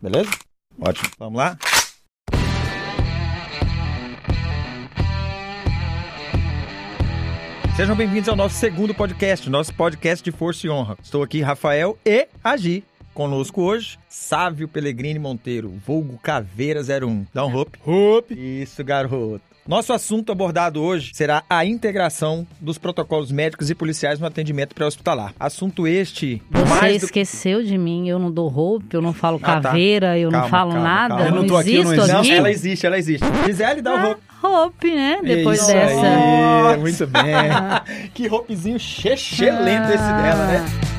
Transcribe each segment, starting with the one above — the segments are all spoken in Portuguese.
Beleza? Ótimo. Vamos lá? Sejam bem-vindos ao nosso segundo podcast, nosso podcast de Força e Honra. Estou aqui, Rafael e Agi. Conosco hoje, Sávio Pellegrini Monteiro, vulgo Caveira 01. Dá um hope. Hope. Isso, garoto. Nosso assunto abordado hoje será a integração dos protocolos médicos e policiais no atendimento pré-hospitalar. Assunto este. Você esqueceu de mim, eu não dou roupa, eu não falo Ah, tá. caveira, eu Calma, não falo calma, nada, calma. eu Eu não, não tô aqui, eu não existo Não, aqui. ela existe, ela existe. Gisele, dá o roupa. Hope, né? Depois Isso dessa. aí, muito bem. que roupezinho chechelento esse dela, né?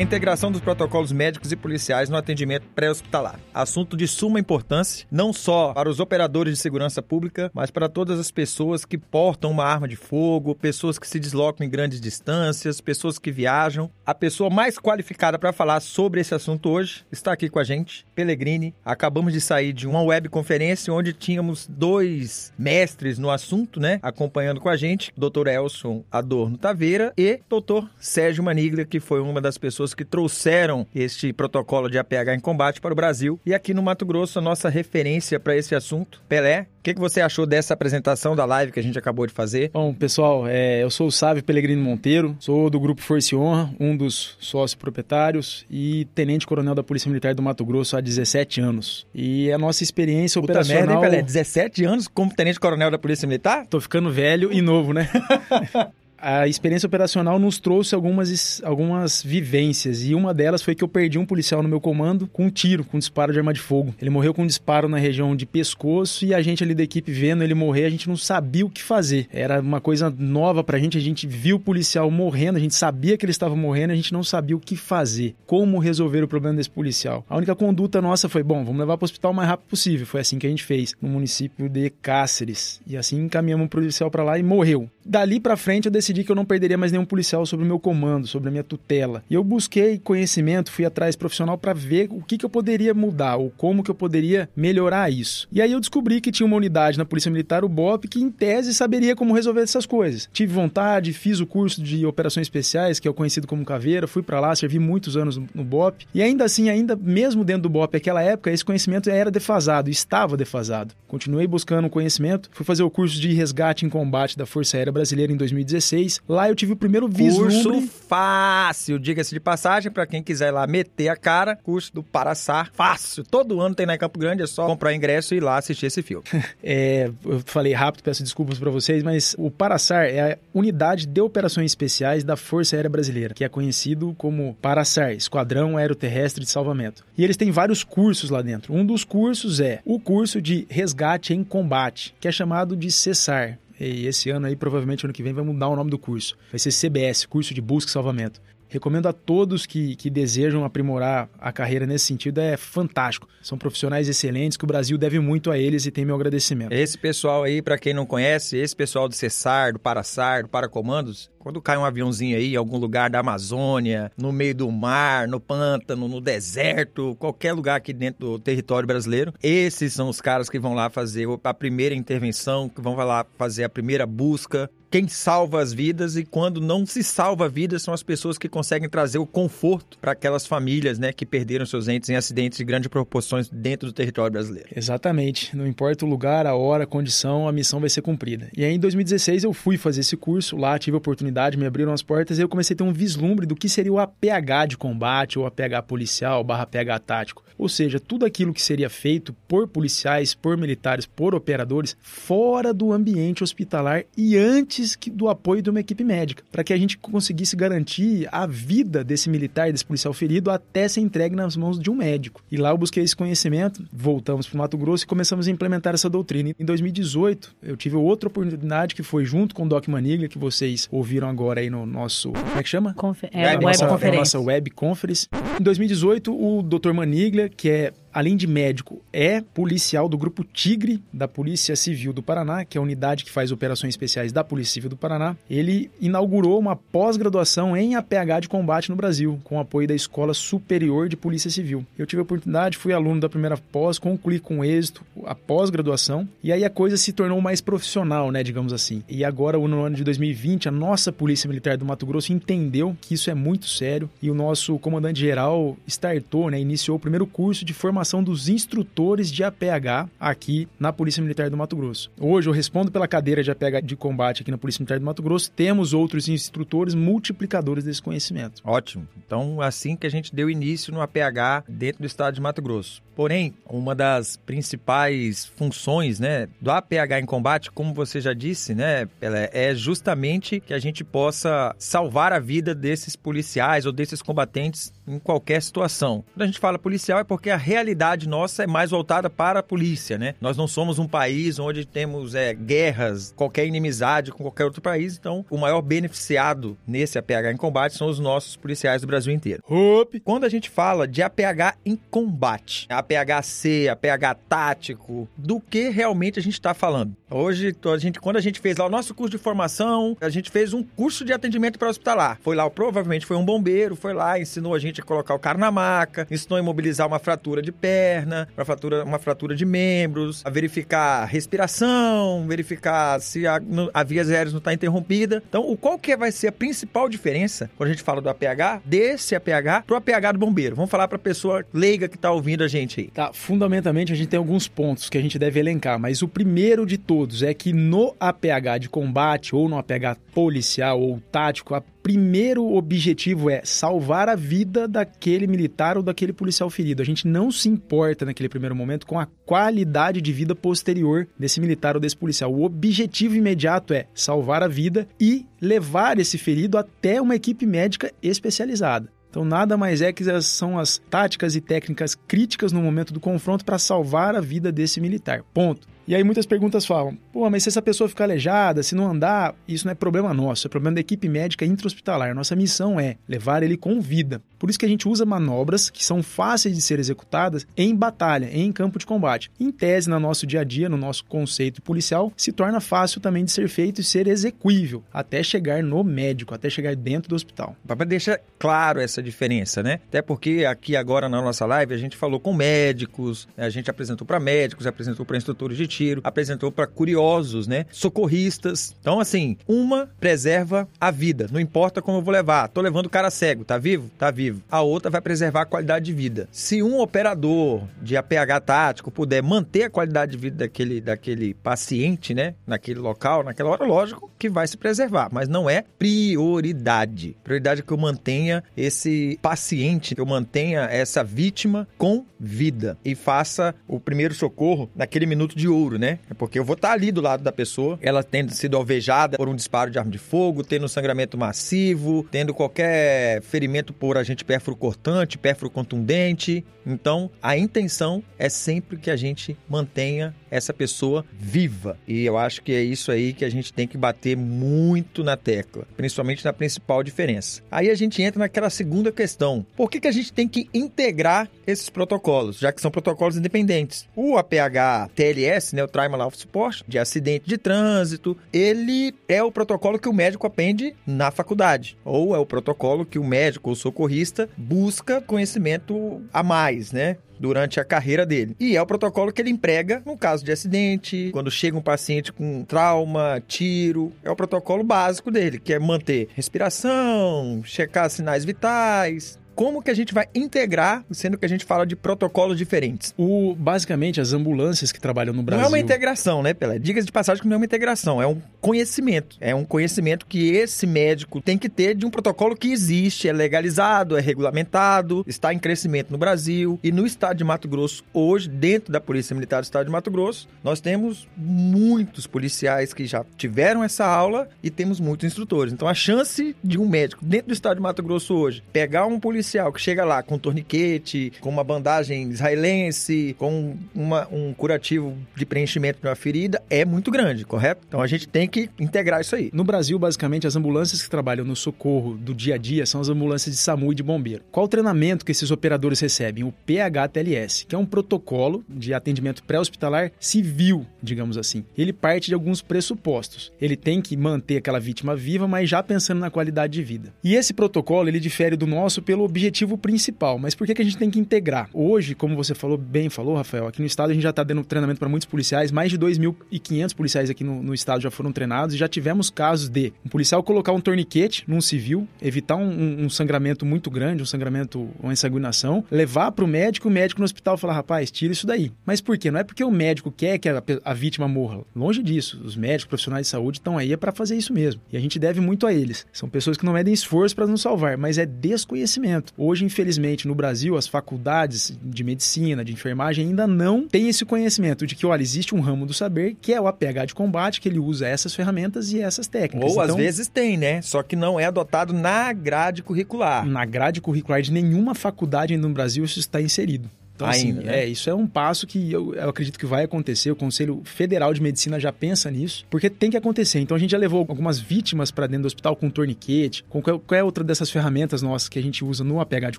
Integração dos protocolos médicos e policiais no atendimento pré-hospitalar. Assunto de suma importância, não só para os operadores de segurança pública, mas para todas as pessoas que portam uma arma de fogo, pessoas que se deslocam em grandes distâncias, pessoas que viajam. A pessoa mais qualificada para falar sobre esse assunto hoje está aqui com a gente, Pellegrini. Acabamos de sair de uma webconferência onde tínhamos dois mestres no assunto, né? Acompanhando com a gente, Dr. Elson Adorno Taveira e Dr. Sérgio Maniglia, que foi uma das pessoas que trouxeram este protocolo de APH em combate para o Brasil. E aqui no Mato Grosso, a nossa referência para esse assunto, Pelé. O que, que você achou dessa apresentação da live que a gente acabou de fazer? Bom, pessoal, é, eu sou o Sávio Pellegrino Monteiro, sou do Grupo Força e Honra, um dos sócios proprietários e tenente-coronel da Polícia Militar do Mato Grosso há 17 anos. E a nossa experiência Puta merda, hein, operacional... Pelé? 17 anos como tenente-coronel da Polícia Militar? Tô ficando velho e novo, né? A experiência operacional nos trouxe algumas, algumas vivências e uma delas foi que eu perdi um policial no meu comando com um tiro, com um disparo de arma de fogo. Ele morreu com um disparo na região de pescoço e a gente ali da equipe vendo ele morrer, a gente não sabia o que fazer. Era uma coisa nova pra gente, a gente viu o policial morrendo, a gente sabia que ele estava morrendo, a gente não sabia o que fazer, como resolver o problema desse policial. A única conduta nossa foi, bom, vamos levar para o hospital o mais rápido possível. Foi assim que a gente fez, no município de Cáceres. E assim encaminhamos o policial para lá e morreu. Dali para frente eu decidi que eu não perderia mais nenhum policial sobre o meu comando, sobre a minha tutela. E eu busquei conhecimento, fui atrás profissional para ver o que, que eu poderia mudar ou como que eu poderia melhorar isso. E aí eu descobri que tinha uma unidade na Polícia Militar, o BOP, que em tese saberia como resolver essas coisas. Tive vontade, fiz o curso de operações especiais, que é o conhecido como Caveira, fui para lá, servi muitos anos no BOP. E ainda assim, ainda mesmo dentro do BOP naquela época, esse conhecimento era defasado, estava defasado. Continuei buscando conhecimento, fui fazer o curso de resgate em combate da Força Aérea Brasileira em 2016. Lá eu tive o primeiro vislumbre. Curso fácil, diga-se de passagem, para quem quiser lá meter a cara, curso do Paraçar, fácil. Todo ano tem na Campo Grande, é só comprar ingresso e ir lá assistir esse filme. É, eu falei rápido, peço desculpas para vocês, mas o Paraçar é a unidade de operações especiais da Força Aérea Brasileira, que é conhecido como Paraçar, Esquadrão Aeroterrestre de Salvamento. E eles têm vários cursos lá dentro. Um dos cursos é o curso de resgate em combate, que é chamado de CESAR. E esse ano aí, provavelmente ano que vem, vai mudar o nome do curso. Vai ser CBS, Curso de Busca e Salvamento. Recomendo a todos que, que desejam aprimorar a carreira nesse sentido, é fantástico. São profissionais excelentes que o Brasil deve muito a eles e tem meu agradecimento. Esse pessoal aí, para quem não conhece, esse pessoal do Cessar, do Paraçar, do Paracomandos, quando cai um aviãozinho aí em algum lugar da Amazônia, no meio do mar, no pântano, no deserto, qualquer lugar aqui dentro do território brasileiro, esses são os caras que vão lá fazer a primeira intervenção, que vão lá fazer a primeira busca. Quem salva as vidas e quando não se salva vidas são as pessoas que conseguem trazer o conforto para aquelas famílias, né, que perderam seus entes em acidentes de grandes proporções dentro do território brasileiro. Exatamente. Não importa o lugar, a hora, a condição, a missão vai ser cumprida. E aí, em 2016, eu fui fazer esse curso. Lá tive a oportunidade, me abriram as portas e eu comecei a ter um vislumbre do que seria o APH de combate, ou APH policial, barra APH tático. Ou seja, tudo aquilo que seria feito por policiais, por militares, por operadores, fora do ambiente hospitalar e antes que- do apoio de uma equipe médica, para que a gente conseguisse garantir a vida desse militar, desse policial ferido, até ser entregue nas mãos de um médico. E lá eu busquei esse conhecimento, voltamos para o Mato Grosso e começamos a implementar essa doutrina. Em 2018, eu tive outra oportunidade que foi junto com o Doc Maniglia, que vocês ouviram agora aí no nosso. Como é que chama? Confe- é, Web web nossa, conferência. nossa web conference. Em 2018, o Dr. Maniglia, que é além de médico, é policial do Grupo Tigre da Polícia Civil do Paraná, que é a unidade que faz operações especiais da Polícia Civil do Paraná. Ele inaugurou uma pós-graduação em APH de combate no Brasil, com apoio da Escola Superior de Polícia Civil. Eu tive a oportunidade, fui aluno da primeira pós, concluí com êxito a pós-graduação, e aí a coisa se tornou mais profissional, né, digamos assim. E agora, no ano de 2020, a nossa Polícia Militar do Mato Grosso entendeu que isso é muito sério e o nosso comandante-geral startou, né, iniciou o primeiro curso de formação dos instrutores de APH aqui na Polícia Militar do Mato Grosso. Hoje eu respondo pela cadeira de APH de combate aqui na Polícia Militar do Mato Grosso. Temos outros instrutores multiplicadores desse conhecimento. Ótimo. Então, assim que a gente deu início no APH dentro do estado de Mato Grosso. Porém, uma das principais funções né, do APH em combate, como você já disse, né, é justamente que a gente possa salvar a vida desses policiais ou desses combatentes em qualquer situação. Quando a gente fala policial é porque a realidade nossa é mais voltada para a polícia, né? Nós não somos um país onde temos é, guerras, qualquer inimizade com qualquer outro país, então o maior beneficiado nesse APH em combate são os nossos policiais do Brasil inteiro. Ope. Quando a gente fala de APH em combate, APHC, APH tático, do que realmente a gente está falando? Hoje, a gente, quando a gente fez lá o nosso curso de formação, a gente fez um curso de atendimento para hospitalar. Foi lá, provavelmente foi um bombeiro, foi lá, ensinou a gente a colocar o cara na maca, ensinou a imobilizar uma fratura de perna, uma fratura, uma fratura de membros, a verificar respiração, verificar se a, a via aéreas não está interrompida. Então, o qual que vai ser a principal diferença quando a gente fala do APH, desse APH pro APH do bombeiro? Vamos falar para a pessoa leiga que está ouvindo a gente aí. Tá, fundamentalmente a gente tem alguns pontos que a gente deve elencar, mas o primeiro de todos é que no APH de combate ou no APH policial ou tático, a primeiro objetivo é salvar a vida daquele militar ou daquele policial ferido. A gente não se importa naquele primeiro momento com a qualidade de vida posterior desse militar ou desse policial. O objetivo imediato é salvar a vida e levar esse ferido até uma equipe médica especializada. Então, nada mais é que são as táticas e técnicas críticas no momento do confronto para salvar a vida desse militar. Ponto. E aí muitas perguntas falam: pô, mas se essa pessoa ficar aleijada, se não andar, isso não é problema nosso, é problema da equipe médica intra-hospitalar. Nossa missão é levar ele com vida. Por isso que a gente usa manobras que são fáceis de ser executadas em batalha, em campo de combate. Em tese, no nosso dia a dia, no nosso conceito policial, se torna fácil também de ser feito e ser execuível, até chegar no médico, até chegar dentro do hospital. Para deixar claro essa diferença, né? Até porque aqui agora na nossa live a gente falou com médicos, a gente apresentou para médicos, apresentou para instrutores de tiro, apresentou para curiosos, né? Socorristas. Então, assim, uma preserva a vida, não importa como eu vou levar. Tô levando o cara cego, tá vivo? Tá vivo. A outra vai preservar a qualidade de vida. Se um operador de APH tático puder manter a qualidade de vida daquele, daquele paciente, né? Naquele local, naquela hora, lógico que vai se preservar, mas não é prioridade. Prioridade é que eu mantenha esse paciente, que eu mantenha essa vítima com vida e faça o primeiro socorro naquele minuto de ouro, né? Porque eu vou estar ali do lado da pessoa, ela tendo sido alvejada por um disparo de arma de fogo, tendo sangramento massivo, tendo qualquer ferimento por agente pérfuro cortante, pérfuro contundente. Então, a intenção é sempre que a gente mantenha essa pessoa viva. E eu acho que é isso aí que a gente tem que bater muito na tecla, principalmente na principal diferença. Aí a gente entra naquela segunda questão. Por que, que a gente tem que integrar esses protocolos, já que são protocolos independentes? O APH TLS, né, o Trimal Life Support, de acidente de trânsito, ele é o protocolo que o médico aprende na faculdade, ou é o protocolo que o médico ou socorrista busca conhecimento a mais, né? Durante a carreira dele. E é o protocolo que ele emprega no caso de acidente, quando chega um paciente com trauma, tiro. É o protocolo básico dele, que é manter respiração, checar sinais vitais, como que a gente vai integrar, sendo que a gente fala de protocolos diferentes? O, basicamente, as ambulâncias que trabalham no Brasil... Não é uma integração, né, Pelé? Diga de passagem que não é uma integração, é um conhecimento. É um conhecimento que esse médico tem que ter de um protocolo que existe, é legalizado, é regulamentado, está em crescimento no Brasil. E no estado de Mato Grosso, hoje, dentro da Polícia Militar do estado de Mato Grosso, nós temos muitos policiais que já tiveram essa aula e temos muitos instrutores. Então, a chance de um médico dentro do estado de Mato Grosso hoje pegar um policial policial que chega lá com torniquete, com uma bandagem israelense, com uma, um curativo de preenchimento de uma ferida, é muito grande, correto? Então a gente tem que integrar isso aí. No Brasil, basicamente, as ambulâncias que trabalham no socorro do dia a dia são as ambulâncias de SAMU e de bombeiro. Qual o treinamento que esses operadores recebem? O PHTLS, que é um protocolo de atendimento pré-hospitalar civil, digamos assim. Ele parte de alguns pressupostos. Ele tem que manter aquela vítima viva, mas já pensando na qualidade de vida. E esse protocolo, ele difere do nosso pelo objetivo principal. Mas por que, que a gente tem que integrar? Hoje, como você falou bem, falou, Rafael, aqui no estado a gente já está dando treinamento para muitos policiais, mais de 2.500 policiais aqui no, no, estado já foram treinados e já tivemos casos de um policial colocar um torniquete num civil, evitar um, um, um sangramento muito grande, um sangramento, uma ensanguinação, levar para o médico, o médico no hospital falar, rapaz, tira isso daí. Mas por quê? Não é porque o médico quer que a, a vítima morra. Longe disso. Os médicos, profissionais de saúde estão aí é para fazer isso mesmo. E a gente deve muito a eles. São pessoas que não medem esforço para nos salvar, mas é desconhecimento. Hoje, infelizmente, no Brasil, as faculdades de medicina, de enfermagem ainda não têm esse conhecimento de que, olha, existe um ramo do saber que é o APH de combate, que ele usa essas ferramentas e essas técnicas. Ou então, às vezes tem, né? Só que não é adotado na grade curricular. Na grade curricular de nenhuma faculdade no Brasil isso está inserido. Então, assim, Ainda, assim, né? é, isso é um passo que eu, eu, acredito que vai acontecer. O Conselho Federal de Medicina já pensa nisso, porque tem que acontecer. Então, a gente já levou algumas vítimas para dentro do hospital com torniquete, com qualquer outra dessas ferramentas nossas que a gente usa no APH de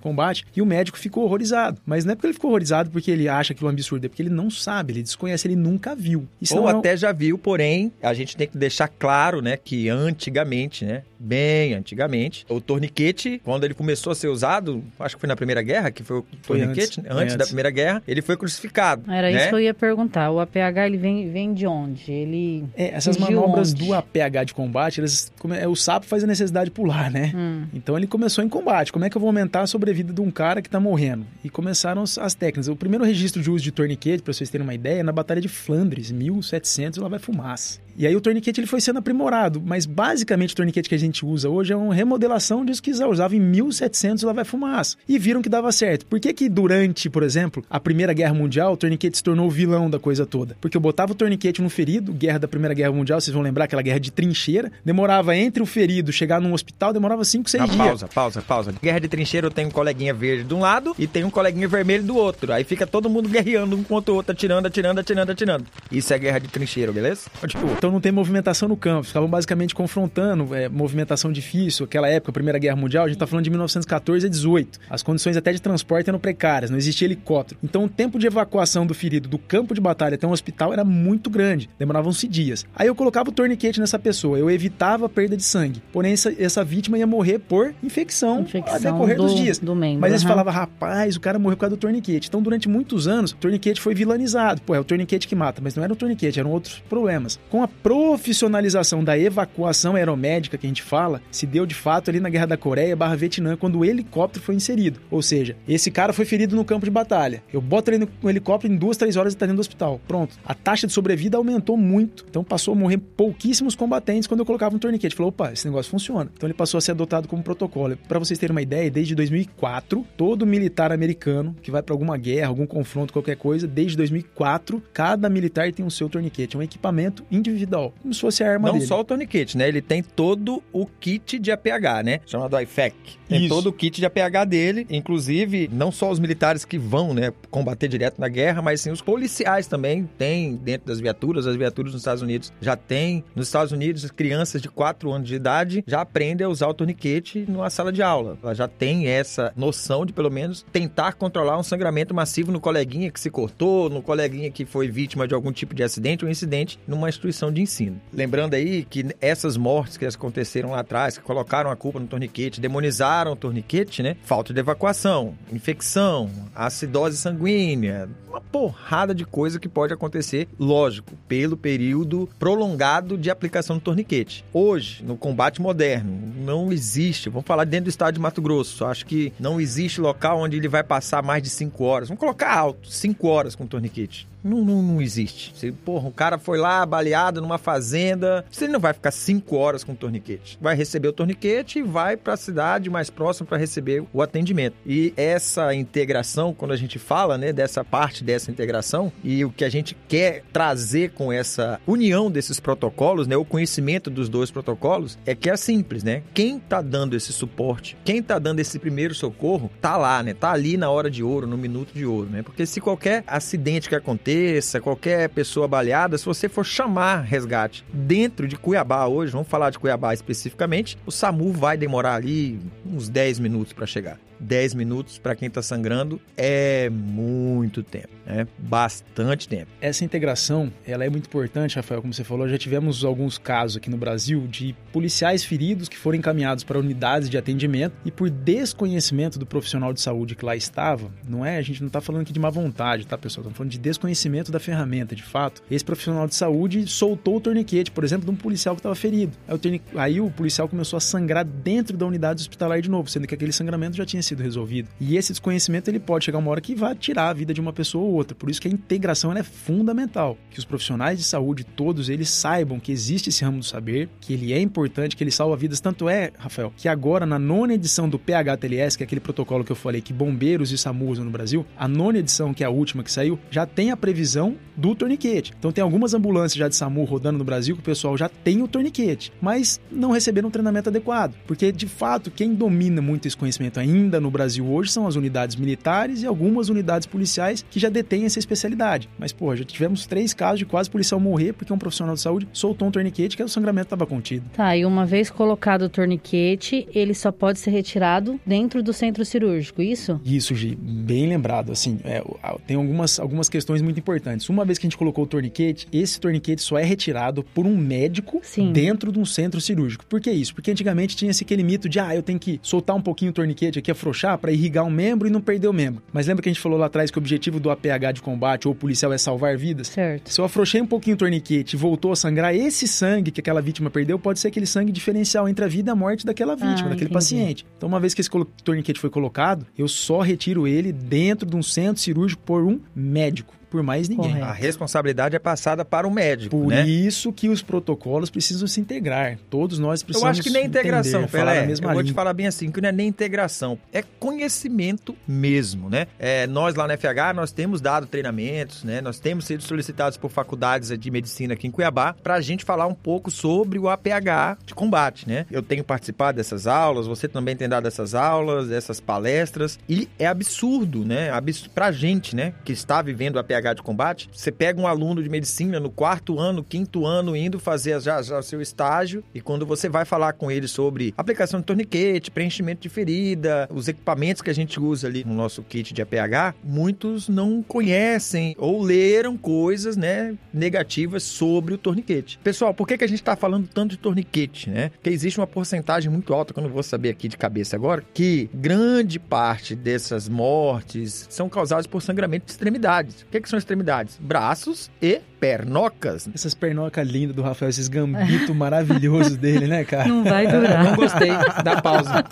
combate, e o médico ficou horrorizado. Mas não é porque ele ficou horrorizado porque ele acha aquilo um absurdo, é porque ele não sabe, ele desconhece, ele nunca viu. Isso Ou é até já viu, porém, a gente tem que deixar claro, né, que antigamente, né, bem antigamente, o torniquete, quando ele começou a ser usado, acho que foi na Primeira Guerra, que foi o foi torniquete, antes, né? antes, antes da Primeira Guerra, ele foi crucificado. Era né? isso que eu ia perguntar. O APH ele vem, vem de onde? Ele é, essas manobras onde? do APH de combate, elas, é, o sapo faz a necessidade de pular, né? Hum. Então ele começou em combate. Como é que eu vou aumentar a sobrevida de um cara que está morrendo? E começaram as técnicas. O primeiro registro de uso de torniquete, para vocês terem uma ideia, é na Batalha de Flandres, 1700, lá vai fumaça. E aí o torniquete ele foi sendo aprimorado, mas basicamente o torniquete que a gente usa hoje é uma remodelação disso que usava em 1700 lá vai fumaça. E viram que dava certo. Por que que durante, por exemplo, a Primeira Guerra Mundial, o torniquete se tornou o vilão da coisa toda? Porque eu botava o torniquete no ferido, guerra da Primeira Guerra Mundial, vocês vão lembrar aquela guerra de trincheira, demorava entre o ferido chegar num hospital, demorava 5, 6 dias. Pausa, pausa, pausa. Guerra de trincheira eu tenho um coleguinha verde de um lado e tem um coleguinha vermelho do outro. Aí fica todo mundo guerreando um contra o outro, atirando, atirando, atirando, atirando. Isso é guerra de trincheira, beleza? Continua. Então não tem movimentação no campo, estavam basicamente confrontando é, movimentação difícil, aquela época, a Primeira Guerra Mundial, a gente está falando de 1914 a 18. As condições até de transporte eram precárias, não existia helicóptero. Então o tempo de evacuação do ferido do campo de batalha até um hospital era muito grande, demoravam-se dias. Aí eu colocava o torniquete nessa pessoa, eu evitava a perda de sangue. Porém, essa, essa vítima ia morrer por infecção, infecção ao decorrer do, dos dias. Do membro, Mas eles uhum. falavam, rapaz, o cara morreu por causa do torniquete. Então, durante muitos anos, o torniquete foi vilanizado. Pô, é o torniquete que mata, mas não era o torniquete, eram outros problemas. Com a profissionalização da evacuação aeromédica que a gente fala se deu de fato ali na Guerra da Coreia barra Vietnã, quando o helicóptero foi inserido. Ou seja, esse cara foi ferido no campo de batalha. Eu boto ele no helicóptero em duas, três horas e tá dentro do hospital. Pronto. A taxa de sobrevida aumentou muito. Então passou a morrer pouquíssimos combatentes quando eu colocava um torniquete. Falou, opa, esse negócio funciona. Então ele passou a ser adotado como protocolo. Para vocês terem uma ideia, desde 2004, todo militar americano que vai para alguma guerra, algum confronto, qualquer coisa, desde 2004, cada militar tem o seu torniquete. É um equipamento individual, como se fosse a arma Não dele. só o tourniquet, né? Ele tem todo o kit de APH, né? Chamado IFAC. Tem Isso. todo o kit de APH dele, inclusive não só os militares que vão, né, combater direto na guerra, mas sim os policiais também tem dentro das viaturas. As viaturas nos Estados Unidos já tem. Nos Estados Unidos, as crianças de 4 anos de idade já aprendem a usar o tourniquet numa sala de aula. Ela já tem essa noção de, pelo menos, tentar controlar um sangramento massivo no coleguinha que se cortou, no coleguinha que foi vítima de algum tipo de acidente ou incidente numa instituição de ensino. Lembrando aí que essas mortes que aconteceram lá atrás, que colocaram a culpa no torniquete, demonizaram o torniquete, né? Falta de evacuação, infecção, acidose sanguínea, uma porrada de coisa que pode acontecer, lógico, pelo período prolongado de aplicação do torniquete. Hoje, no combate moderno, não existe, vamos falar dentro do estado de Mato Grosso, acho que não existe local onde ele vai passar mais de 5 horas. Vamos colocar alto, 5 horas com torniquete Não, não, não existe. Se, porra, o cara foi lá baleado numa fazenda, você não vai ficar cinco horas com o torniquete. Vai receber o torniquete e vai para a cidade mais próxima para receber o atendimento. E essa integração, quando a gente fala, né, dessa parte dessa integração e o que a gente quer trazer com essa união desses protocolos, né, o conhecimento dos dois protocolos, é que é simples, né? Quem tá dando esse suporte, quem tá dando esse primeiro socorro, tá lá, né? Tá ali na hora de ouro, no minuto de ouro, né? Porque se qualquer acidente que aconteça, qualquer pessoa baleada, se você for chamar resgate dentro de Cuiabá hoje, vamos falar de Cuiabá especificamente, o SAMU vai demorar ali uns 10 minutos para chegar. 10 minutos para quem está sangrando é muito tempo, né? Bastante tempo. Essa integração, ela é muito importante, Rafael, como você falou, já tivemos alguns casos aqui no Brasil de policiais feridos que foram encaminhados para unidades de atendimento e por desconhecimento do profissional de saúde que lá estava, não é? A gente não está falando aqui de má vontade, tá, pessoal? Estamos falando de desconhecimento da ferramenta, de fato. Esse profissional de saúde soltou o torniquete, por exemplo, de um policial que estava ferido. Aí o, Aí o policial começou a sangrar dentro da unidade hospitalar de novo, sendo que aquele sangramento já tinha sido resolvido. E esse desconhecimento ele pode chegar uma hora que vai tirar a vida de uma pessoa ou outra. Por isso que a integração é fundamental. Que os profissionais de saúde, todos eles saibam que existe esse ramo do saber, que ele é importante, que ele salva vidas. Tanto é, Rafael, que agora na nona edição do PHTLS, que é aquele protocolo que eu falei que bombeiros e SAMU usam no Brasil, a nona edição, que é a última que saiu, já tem a previsão do torniquete. Então tem algumas ambulâncias já de SAMU rodando no Brasil que o pessoal já tem o torniquete, mas não receberam um treinamento adequado. Porque, de fato, quem domina muito esse conhecimento ainda no Brasil hoje são as unidades militares e algumas unidades policiais que já detêm essa especialidade. Mas, pô, já tivemos três casos de quase policial morrer porque um profissional de saúde soltou um torniquete que o sangramento estava contido. Tá, e uma vez colocado o torniquete, ele só pode ser retirado dentro do centro cirúrgico, isso? Isso, Gi, bem lembrado. Assim, é, tem algumas, algumas questões muito importantes. Uma vez que a gente colocou o torniquete, esse torniquete só é retirado por um médico Sim. dentro de um centro cirúrgico. Por que isso? Porque antigamente tinha esse aquele mito de, ah, eu tenho que soltar um pouquinho o torniquete aqui, afrouxar para irrigar um membro e não perder o membro. Mas lembra que a gente falou lá atrás que o objetivo do APH de combate ou policial é salvar vidas? Certo. Se eu afrouxei um pouquinho o torniquete e voltou a sangrar, esse sangue que aquela vítima perdeu pode ser aquele sangue diferencial entre a vida e a morte daquela vítima, ah, daquele entendi. paciente. Então, uma vez que esse torniquete foi colocado, eu só retiro ele dentro de um centro cirúrgico por um médico por mais ninguém. Correto. A responsabilidade é passada para o médico. Por né? isso que os protocolos precisam se integrar. Todos nós precisamos. Eu acho que nem integração, entender, Pelé. eu linha. vou te falar bem assim, que não é nem integração, é conhecimento mesmo, né? É, nós lá na FH nós temos dado treinamentos, né? Nós temos sido solicitados por faculdades de medicina aqui em Cuiabá para a gente falar um pouco sobre o APH de combate, né? Eu tenho participado dessas aulas, você também tem dado essas aulas, essas palestras e é absurdo, né? Absurdo pra gente, né? Que está vivendo o APH de combate, você pega um aluno de medicina no quarto ano, quinto ano, indo fazer já, já seu estágio, e quando você vai falar com ele sobre aplicação de torniquete, preenchimento de ferida, os equipamentos que a gente usa ali no nosso kit de APH, muitos não conhecem ou leram coisas, né, negativas sobre o torniquete. Pessoal, por que, que a gente está falando tanto de torniquete, né? Porque existe uma porcentagem muito alta, que eu não vou saber aqui de cabeça agora, que grande parte dessas mortes são causadas por sangramento de extremidades. O que, que são extremidades? Braços e pernocas. Essas pernocas lindas do Rafael, esses gambitos maravilhosos dele, né, cara? Não vai durar. Não gostei da pausa.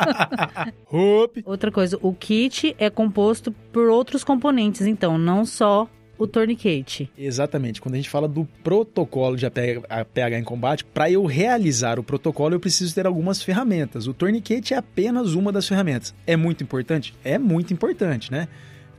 Outra coisa, o kit é composto por outros componentes, então, não só o torniquete. Exatamente. Quando a gente fala do protocolo de APH em combate, para eu realizar o protocolo, eu preciso ter algumas ferramentas. O torniquete é apenas uma das ferramentas. É muito importante? É muito importante, né?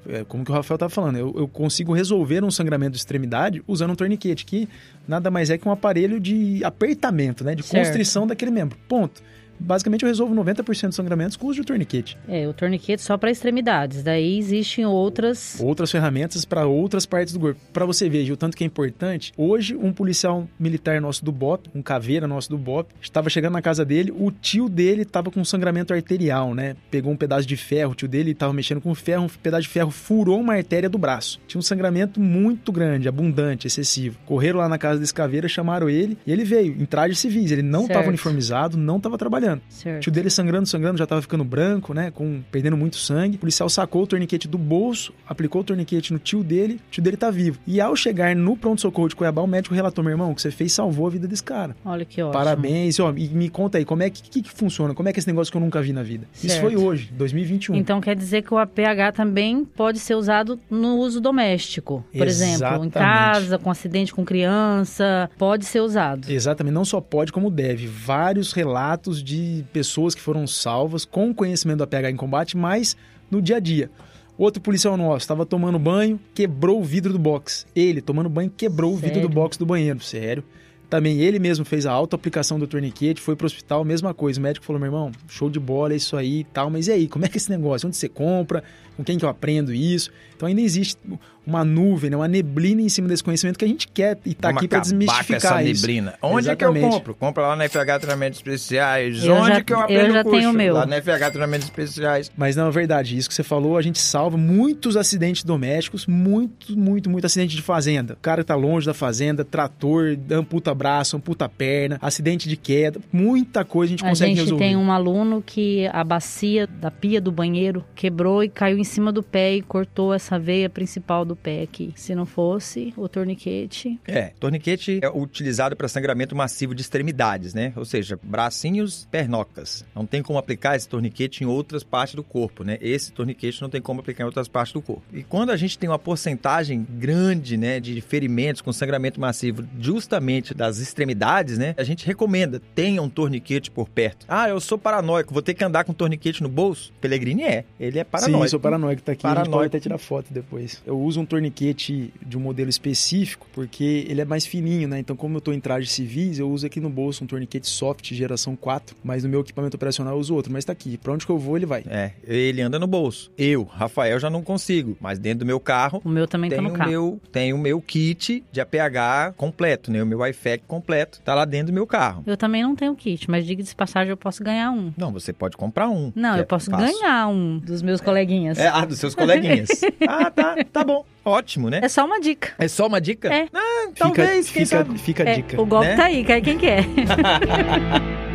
É, como que o Rafael estava falando, eu, eu, consigo resolver um sangramento de extremidade usando um torniquete, que nada mais é que um aparelho de apertamento, né? De certo. constrição daquele membro. Ponto basicamente eu resolvo 90% dos sangramentos com o uso de torniquete. É, o torniquete só para extremidades. Daí existem outras outras ferramentas para outras partes do corpo. Para você ver o tanto que é importante. Hoje um policial militar nosso do BOP, um caveira nosso do BOP, estava chegando na casa dele, o tio dele estava com sangramento arterial, né? Pegou um pedaço de ferro, o tio dele estava mexendo com ferro, um pedaço de ferro furou uma artéria do braço. Tinha um sangramento muito grande, abundante, excessivo. Correram lá na casa desse caveira, chamaram ele e ele veio em trajes civis. Ele não estava uniformizado, não estava trabalhando trabalhando. Certo. O tio dele sangrando, sangrando, já tava ficando branco, né? Com, perdendo muito sangue. O policial sacou o torniquete do bolso, aplicou o torniquete no tio dele, o tio dele tá vivo. E ao chegar no pronto-socorro de Cuiabá, o médico relatou, meu irmão, o que você fez salvou a vida desse cara. Olha que ótimo. Parabéns. Ó, e me conta aí, como é que, que, que funciona? Como é que é esse negócio que eu nunca vi na vida? Isso Certo. foi hoje, 2021. Então quer dizer que o APH também pode ser usado no uso doméstico. Por exemplo, em Exatamente. casa, com acidente com criança, pode ser usado. Exatamente, não só pode, como deve. Vários relatos de pessoas que foram salvas com conhecimento do APH em combate, mas no dia a dia. Outro policial nosso estava tomando banho, quebrou o vidro do box. Ele, tomando banho, quebrou o vidro Sério? do box do banheiro. Sério. Também ele mesmo fez a auto-aplicação do torniquete, foi pro hospital, mesma coisa. O médico falou: meu irmão, show de bola, é isso aí e tal. Mas e aí, como é que é esse negócio? Onde você compra? Com quem que eu aprendo isso? Então ainda existe uma nuvem, né, uma neblina em cima desse conhecimento que a gente quer e tá Vamos aqui para desmistificar essa isso. neblina. Onde é que eu Exatamente. compro? Compra lá na FH Treinamentos Especiais. Eu Onde já- que eu eu aprendo já o curso? tenho o meu. Lá na FH Treinamentos Especiais. Mas não, é verdade, isso que você falou, a gente salva muitos acidentes domésticos, muito, muito, muito acidente de fazenda. O cara tá longe da fazenda, trator, amputa braço, amputa perna, acidente de queda, muita coisa a gente A consegue gente resolver. tem um aluno que a bacia da pia do banheiro quebrou e caiu em cima do pé e cortou essa veia principal do pé aqui. Se não fosse o torniquete, É, torniquete é utilizado para sangramento massivo de extremidades, né? Ou seja, bracinhos, pernocas. Não tem como aplicar esse torniquete em outras partes do corpo, né? Esse torniquete não tem como aplicar em outras partes do corpo. E quando a gente tem uma porcentagem grande, né, de ferimentos com sangramento massivo justamente das extremidades, né? A gente recomenda, tenha um torniquete por perto. Ah, eu sou paranoico, vou ter que andar com torniquete no bolso? Pellegrini é, ele é paranoico. Sim, sou paranoico, tá aqui, a gente pode até tirar foto depois. Eu uso um torniquete de um modelo específico, porque ele é mais fininho, né? Então, como eu tô em trajes civis, eu uso aqui no bolso um torniquete soft, geração 4, mas no meu equipamento operacional eu uso outro, mas tá aqui. Pra onde que eu vou, ele vai. É, ele anda no bolso. Eu, Rafael, já não consigo, mas dentro do meu carro o meu também tá tem no o carro. meu tem o meu kit de APH completo, né? O meu IFAC completo tá lá dentro do meu carro. Eu também não tenho kit, mas diga de passagem, eu posso ganhar um. Não, você pode comprar um. Não, que eu é posso fácil. ganhar um dos meus coleguinhas. É, ah, dos seus coleguinhas. ah, tá, tá bom. Ótimo, né? É só uma dica. É só uma dica? É. Ah, talvez, fica, quem fica, sabe. fica a É, dica. o golpe né? tá aí, quer quem quer.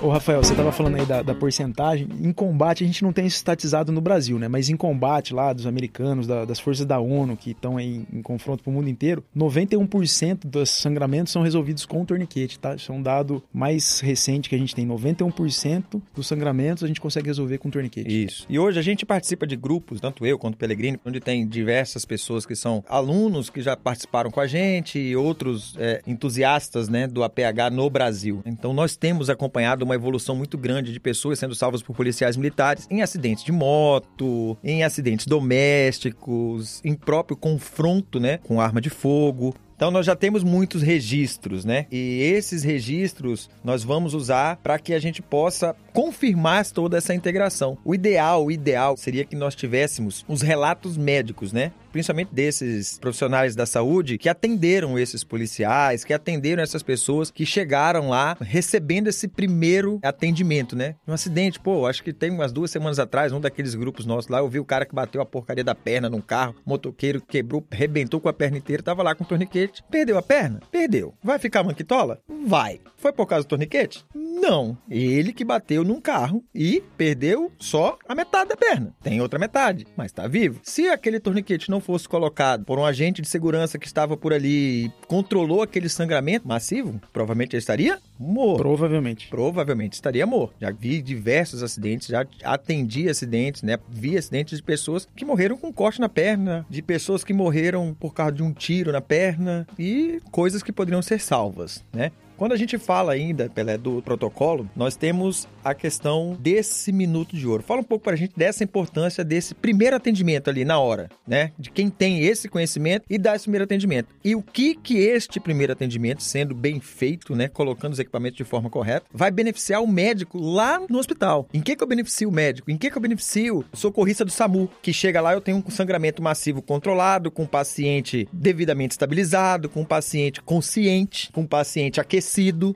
Ô, Rafael, você tava falando aí da, da porcentagem. Em combate, a gente não tem isso estatizado no Brasil, né? Mas em combate lá dos americanos, da- das forças da ONU, que estão em, em confronto pro mundo inteiro, 91% dos sangramentos são resolvidos com torniquete, tá? Isso é um dado mais recente que a gente tem. 91% dos sangramentos a gente consegue resolver com torniquete. Isso. E hoje a gente participa de grupos, tanto eu quanto o Pellegrini, onde tem diversas pessoas que são alunos que já participaram com a gente e outros é, entusiastas né, do APH no Brasil. Então nós temos acompanhado uma evolução muito grande de pessoas sendo salvas por policiais militares em acidentes de moto, em acidentes domésticos, em próprio confronto né, com arma de fogo. Então nós já temos muitos registros, né? E esses registros nós vamos usar para que a gente possa confirmar toda essa integração. O ideal, o ideal seria que nós tivéssemos os relatos médicos, né? Principalmente desses profissionais da saúde que atenderam esses policiais, que atenderam essas pessoas que chegaram lá recebendo esse primeiro atendimento, né? Um acidente, pô, acho que tem umas duas semanas atrás, um daqueles grupos nossos lá, eu vi o cara que bateu a porcaria da perna num carro, motoqueiro quebrou, rebentou com a perna inteira, tava lá com o torniquete. Perdeu a perna? Perdeu. Vai ficar manquitola? Vai. Foi por causa do torniquete? Não. Ele que bateu num carro e perdeu só a metade da perna. Tem outra metade, mas tá vivo. Se aquele torniquete não fosse colocado por um agente de segurança que estava por ali e controlou aquele sangramento massivo, provavelmente ele estaria morto. Provavelmente. Provavelmente estaria morto. Já vi diversos acidentes, já atendi acidentes, né? Vi acidentes de pessoas que morreram com corte na perna, de pessoas que morreram por causa de um tiro na perna e coisas que poderiam ser salvas, né? Quando a gente fala ainda, Pelé, do protocolo, nós temos a questão desse minuto de ouro. Fala um pouco pra gente dessa importância desse primeiro atendimento ali na hora, né? De quem tem esse conhecimento e dá esse primeiro atendimento. E o que que este primeiro atendimento, sendo bem feito, né? Colocando os equipamentos de forma correta, vai beneficiar o médico lá no hospital. Em que que eu beneficio o médico? Em que que eu beneficio o socorrista do SAMU? Que chega lá, eu tenho um sangramento massivo controlado, com o paciente devidamente estabilizado, com o paciente consciente, com o paciente aquecido.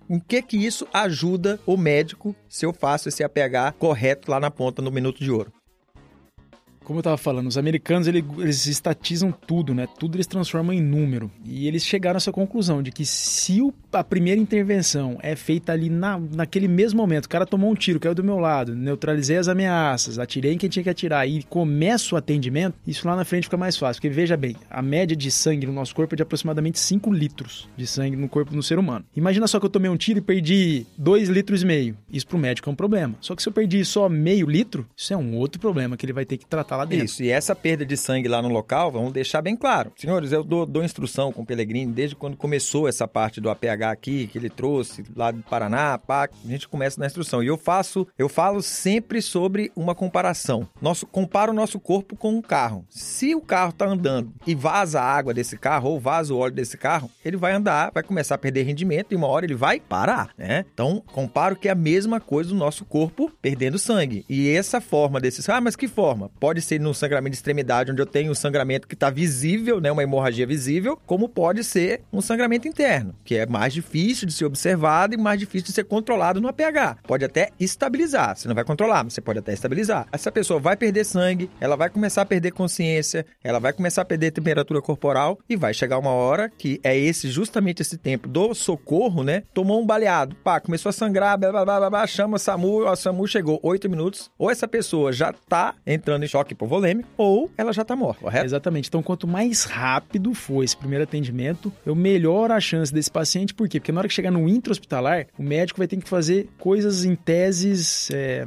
Em que que isso ajuda o médico se eu faço esse APH correto lá na ponta no minuto de ouro? Como eu tava falando, os americanos eles, eles estatizam tudo, né? Tudo eles transformam em número. E eles chegaram a essa conclusão de que se o, a primeira intervenção é feita ali na, naquele mesmo momento, o cara tomou um tiro, caiu do meu lado, neutralizei as ameaças, atirei em quem tinha que atirar e começa o atendimento, isso lá na frente fica mais fácil. Porque veja bem, a média de sangue no nosso corpo é de aproximadamente 5 litros de sangue no corpo do ser humano. Imagina só que eu tomei um tiro e perdi 2 litros e meio. Isso pro médico é um problema. Só que se eu perdi só meio litro, isso é um outro problema que ele vai ter que tratar lá dentro. Isso, e essa perda de sangue lá no local, vamos deixar bem claro. Senhores, eu dou, dou instrução com o Pellegrini desde quando começou essa parte do APH aqui, que ele trouxe lá do Paraná, pá, a gente começa na instrução. E eu faço, eu falo sempre sobre uma comparação. Nosso, compara o nosso corpo com um carro. Se o carro tá andando e vaza a água desse carro ou vaza o óleo desse carro, ele vai andar, vai começar a perder rendimento e uma hora ele vai parar, né? Então, comparo que é a mesma coisa do nosso corpo perdendo sangue. E essa forma desses, ah, mas que forma? Pode ser no sangramento de extremidade, onde eu tenho um sangramento que está visível, né, uma hemorragia visível, como pode ser um sangramento interno, que é mais difícil de ser observado e mais difícil de ser controlado no APH. Pode até estabilizar, você não vai controlar, mas você pode até estabilizar. Essa pessoa vai perder sangue, ela vai começar a perder consciência, ela vai começar a perder temperatura corporal e vai chegar uma hora que é esse justamente esse tempo do socorro, né? Tomou um baleado, pá, começou a sangrar, blá, blá, blá, blá, chama o SAMU, o SAMU chegou oito minutos, ou essa pessoa já tá entrando em choque hipovolêmico, ou ela já tá morta, correto? Exatamente. Então, quanto mais rápido for esse primeiro atendimento, eu melhoro a chance desse paciente. Por quê? Porque na hora que chegar no intra-hospitalar, o médico vai ter que fazer coisas em teses é,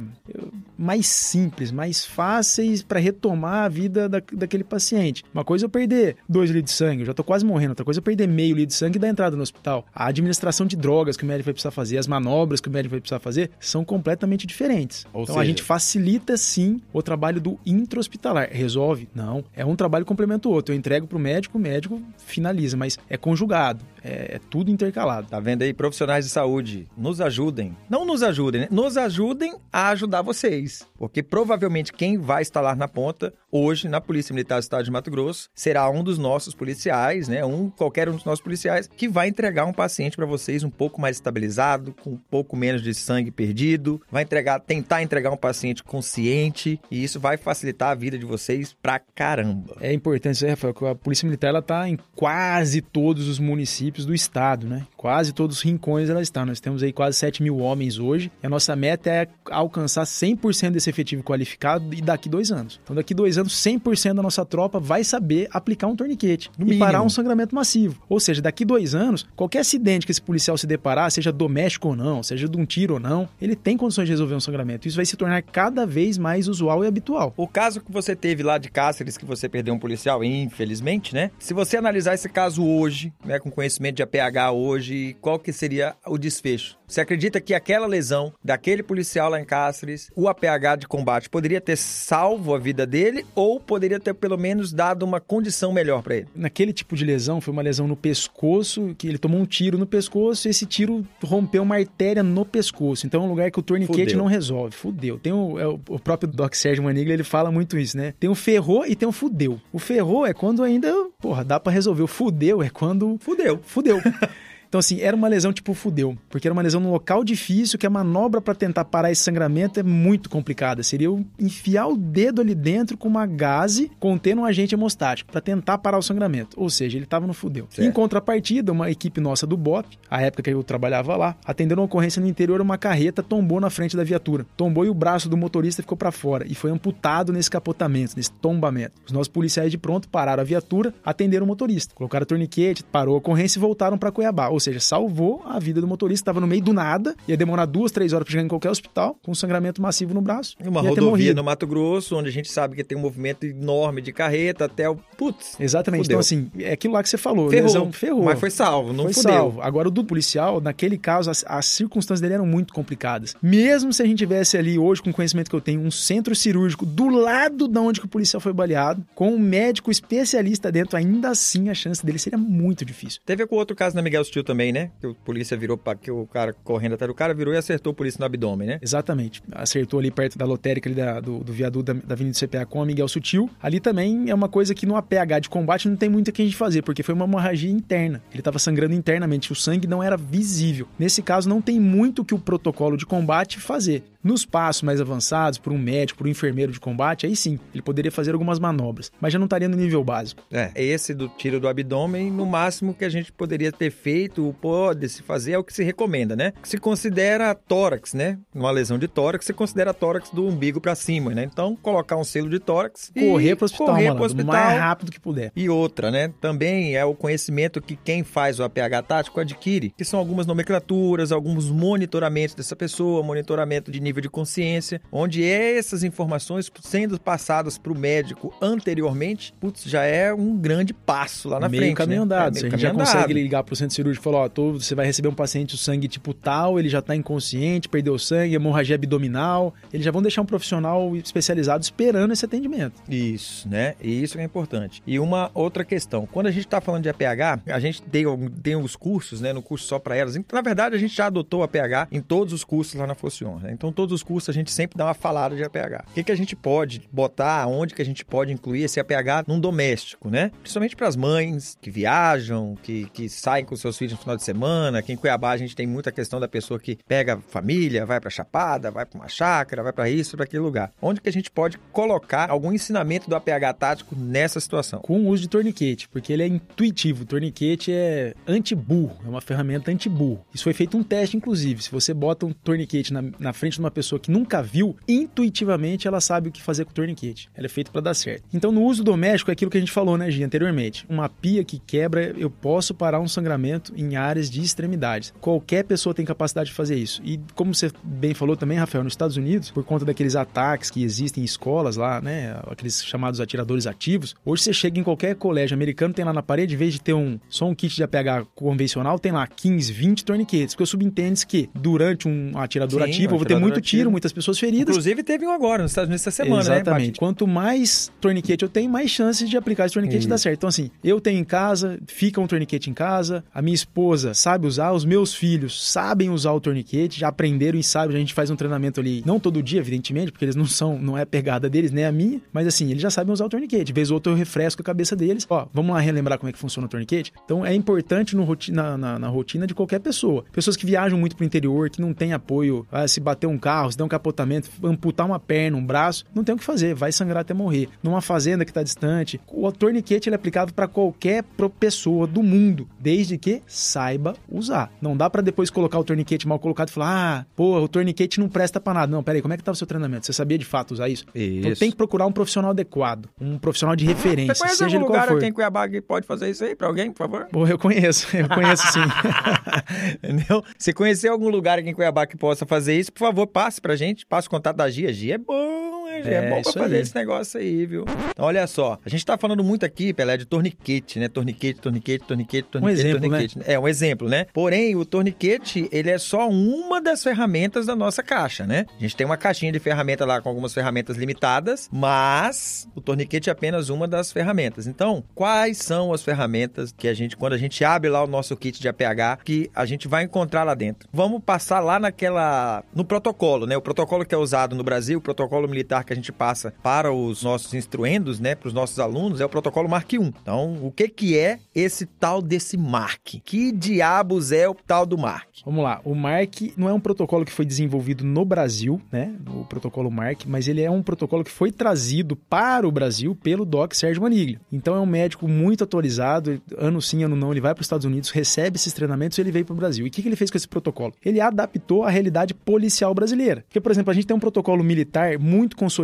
mais simples, mais fáceis para retomar a vida da, daquele paciente. Uma coisa é eu perder 2 litros de sangue, eu já tô quase morrendo. Outra coisa é eu perder meio litro de sangue dar entrada no hospital. A administração de drogas que o médico vai precisar fazer, as manobras que o médico vai precisar fazer, são completamente diferentes. Ou então seja... a gente facilita sim o trabalho do intra-hospitalar. Resolve? Não. É um trabalho complementa o outro. Eu entrego para o médico, o médico finaliza, mas é conjugado. É, é, tudo intercalado. Tá vendo aí? Profissionais de saúde, nos ajudem. Não nos ajudem, né? Nos ajudem a ajudar vocês. Porque provavelmente quem vai instalar na ponta hoje na Polícia Militar do Estado de Mato Grosso será um dos nossos policiais, né? Um qualquer um dos nossos policiais que vai entregar um paciente para vocês um pouco mais estabilizado, com um pouco menos de sangue perdido, vai entregar, tentar entregar um paciente consciente e isso vai facilitar a vida de vocês pra caramba. É importante, né, Rafael, que a Polícia Militar ela tá em quase todos os municípios do estado, né? Quase todos os rincões ela está. Nós temos aí quase 7 mil homens hoje e a nossa meta é alcançar 100% desse efetivo qualificado e daqui dois anos. Então, daqui dois anos, 100% da nossa tropa vai saber aplicar um torniquete no e mínimo. parar um sangramento massivo. Ou seja, daqui dois anos, qualquer acidente que esse policial se deparar, seja doméstico ou não, seja de um tiro ou não, ele tem condições de resolver um sangramento. Isso vai se tornar cada vez mais usual e habitual. O caso que você teve lá de Cáceres, que você perdeu um policial, infelizmente, né? Se você analisar esse caso hoje, né, com conhecimento de APH hoje, qual que seria o desfecho? Você acredita que aquela lesão daquele policial lá em Cáceres, o APH de combate, poderia ter salvo a vida dele ou poderia ter pelo menos dado uma condição melhor para ele? Naquele tipo de lesão, foi uma lesão no pescoço, que ele tomou um tiro no pescoço e esse tiro rompeu uma artéria no pescoço. Então é um lugar que o torniquete Fudeu. não resolve. Fudeu. Tem o, é, o próprio Doc Sérgio Maniglia, ele fala muito isso, né? Tem o ferrou e tem o fudeu. O ferrou é quando ainda, porra, dá para resolver. O fudeu é quando... Fudeu. Fudeu. Então, assim, era uma lesão tipo fudeu, porque era uma lesão num local difícil que a manobra para tentar parar esse sangramento é muito complicada. Seria eu enfiar o dedo ali dentro com uma gase contendo um agente hemostático para tentar parar o sangramento. Ou seja, ele estava no fudeu. Certo. Em contrapartida, uma equipe nossa do BOP, a época que eu trabalhava lá, atendendo uma ocorrência no interior, uma carreta tombou na frente da viatura. Tombou e o braço do motorista ficou para fora e foi amputado nesse capotamento, nesse tombamento. Os nossos policiais de pronto pararam a viatura, atenderam o motorista, colocaram torniquete, parou a ocorrência e voltaram para Cuiabá ou seja, salvou a vida do motorista, estava no meio do nada, ia demorar duas, três horas para chegar em qualquer hospital, com um sangramento massivo no braço. E uma rodovia no Mato Grosso, onde a gente sabe que tem um movimento enorme de carreta até o. Putz. Exatamente. Fudeu. Então, assim, é aquilo lá que você falou. Ferrou. Lesão, ferrou. Mas foi salvo, não foi fudeu. salvo. Agora, o do policial, naquele caso, as, as circunstâncias dele eram muito complicadas. Mesmo se a gente tivesse ali hoje, com o conhecimento que eu tenho, um centro cirúrgico do lado da onde que o policial foi baleado, com um médico especialista dentro, ainda assim a chance dele seria muito difícil. Teve com outro caso na Miguel Stil também, né? Que o polícia virou para que o cara correndo atrás do cara virou e acertou o polícia no abdômen, né? Exatamente. Acertou ali perto da lotérica ali da, do, do viaduto da, da Avenida CPA com a Miguel Sutil. Ali também é uma coisa que no APH de combate não tem muito o que a gente fazer, porque foi uma hemorragia interna. Ele estava sangrando internamente, o sangue não era visível. Nesse caso, não tem muito que o protocolo de combate fazer. Nos passos mais avançados, por um médico, por um enfermeiro de combate, aí sim, ele poderia fazer algumas manobras, mas já não estaria no nível básico. É, esse do tiro do abdômen, no máximo que a gente poderia ter feito, pode se fazer, é o que se recomenda, né? Se considera tórax, né? Uma lesão de tórax, se considera tórax do umbigo para cima, né? Então, colocar um selo de tórax correr para o hospital, correr pro hospital, o mais rápido que puder. E outra, né? Também é o conhecimento que quem faz o APH tático adquire, que são algumas nomenclaturas, alguns monitoramentos dessa pessoa, monitoramento de nível de consciência, onde essas informações sendo passadas para o médico anteriormente, putz, já é um grande passo lá na meio frente. Caminho né? andado. É, a meio gente já caminho consegue andado. ligar pro centro cirúrgico falar, ó, tô, você vai receber um paciente o sangue tipo tal, ele já tá inconsciente, perdeu sangue, hemorragia abdominal. Eles já vão deixar um profissional especializado esperando esse atendimento. Isso, né? E isso é importante. E uma outra questão, quando a gente está falando de APH, a gente tem, tem os cursos, né? No curso só para elas. Na verdade, a gente já adotou APH em todos os cursos lá na Focion. Né? Então, todos os cursos a gente sempre dá uma falada de APH. O que, que a gente pode botar, onde que a gente pode incluir esse APH num doméstico, né? Principalmente para as mães que viajam, que, que saem com seus filhos no final de semana. Aqui em Cuiabá a gente tem muita questão da pessoa que pega família, vai para Chapada, vai para uma chácara, vai para isso, para aquele lugar. Onde que a gente pode colocar algum ensinamento do APH tático nessa situação? Com o uso de torniquete, porque ele é intuitivo. O torniquete é anti-burro, é uma ferramenta anti-burro. Isso foi feito um teste, inclusive. Se você bota um torniquete na, na frente de uma pessoa que nunca viu, intuitivamente ela sabe o que fazer com o torniquete. Ela é feito para dar certo. Então, no uso doméstico, é aquilo que a gente falou, né, Gi, anteriormente. Uma pia que quebra, eu posso parar um sangramento em áreas de extremidades. Qualquer pessoa tem capacidade de fazer isso. E como você bem falou também, Rafael, nos Estados Unidos, por conta daqueles ataques que existem em escolas lá, né, aqueles chamados atiradores ativos, hoje você chega em qualquer colégio americano, tem lá na parede, em vez de ter um só um kit de APH convencional, tem lá 15, 20 torniquetes, porque subentende que durante um atirador Sim, ativo, um eu vou ter muito ativo. tiro, muitas pessoas feridas. Inclusive, teve um agora nos Estados Unidos essa semana, Exatamente. né? Quanto mais torniquete eu tenho, mais chances de aplicar esse torniquete dar certo. Então, assim, eu tenho em casa, fica um torniquete em casa, a minha esposa sabe usar, os meus filhos sabem usar o torniquete, já aprenderam e sabem, a gente faz um treinamento ali, não todo dia, evidentemente, porque eles não são, não é pegada deles, nem a minha, mas assim, eles já sabem usar o torniquete. Vez ou outra eu refresco a cabeça deles. Ó, vamos lá relembrar como é que funciona o torniquete? Então, é importante no roti- na, na- na rotina de qualquer pessoa. Pessoas que viajam muito pro interior, que não tem apoio, ah, se bater um carro, se der um capotamento, amputar uma perna, um braço, não tem o que fazer, vai sangrar até morrer. Numa fazenda que está distante, o torniquete é aplicado para qualquer pessoa do mundo, desde que saiba usar. Não dá para depois colocar o torniquete mal colocado e falar: "Ah, pô, o torniquete não presta para nada". Não, peraí, como é que tava o seu treinamento? Você sabia de fato usar isso? Então Isso. tem que procurar um profissional adequado, um profissional de referência, Você conhece seja algum ele qual lugar for. aqui em Cuiabá que pode fazer isso aí pra alguém, por favor? Pô, eu conheço, eu conheço sim. Entendeu? Se conhecer algum lugar aqui em Cuiabá que possa fazer isso, por favor, passe pra gente, passe o contato da Gia. Gia é bom, né? É, É, bom pra fazer aí. esse negócio aí, viu? Então, olha só, a gente tá falando muito aqui, Pelé, de torniquete, né? Torniquete, torniquete, torniquete, torniquete, exemplo, né? torniquete. É, um exemplo, né? Porém, o torniquete, ele é só uma das ferramentas da nossa caixa, né? A gente tem uma caixinha de ferramenta lá com algumas ferramentas limitadas, mas o torniquete é apenas uma das ferramentas. Então, quais são as ferramentas que a gente, quando a gente abre lá o nosso kit de APH, que a gente vai encontrar lá dentro? Vamos passar lá naquela. no protocolo, né? O protocolo que é usado no Brasil, o protocolo militar que a gente passa para os nossos instruendos, né? Para os nossos alunos, é o protocolo Mark I. Então, o que, que é esse tal desse Mark? Que diabos é o tal do Mark? Vamos lá, o MARC não é um protocolo que foi desenvolvido no Brasil, né? O protocolo MARC, mas ele é um protocolo que foi trazido para o Brasil pelo Doc Sérgio Maniglia. Então é um médico muito atualizado, ano sim, ano não, ele vai para os Estados Unidos, recebe esses treinamentos e ele veio para o Brasil. E o que, que ele fez com esse protocolo? Ele adaptou à realidade policial brasileira. Porque, por exemplo, a gente tem um protocolo militar muito consolidado,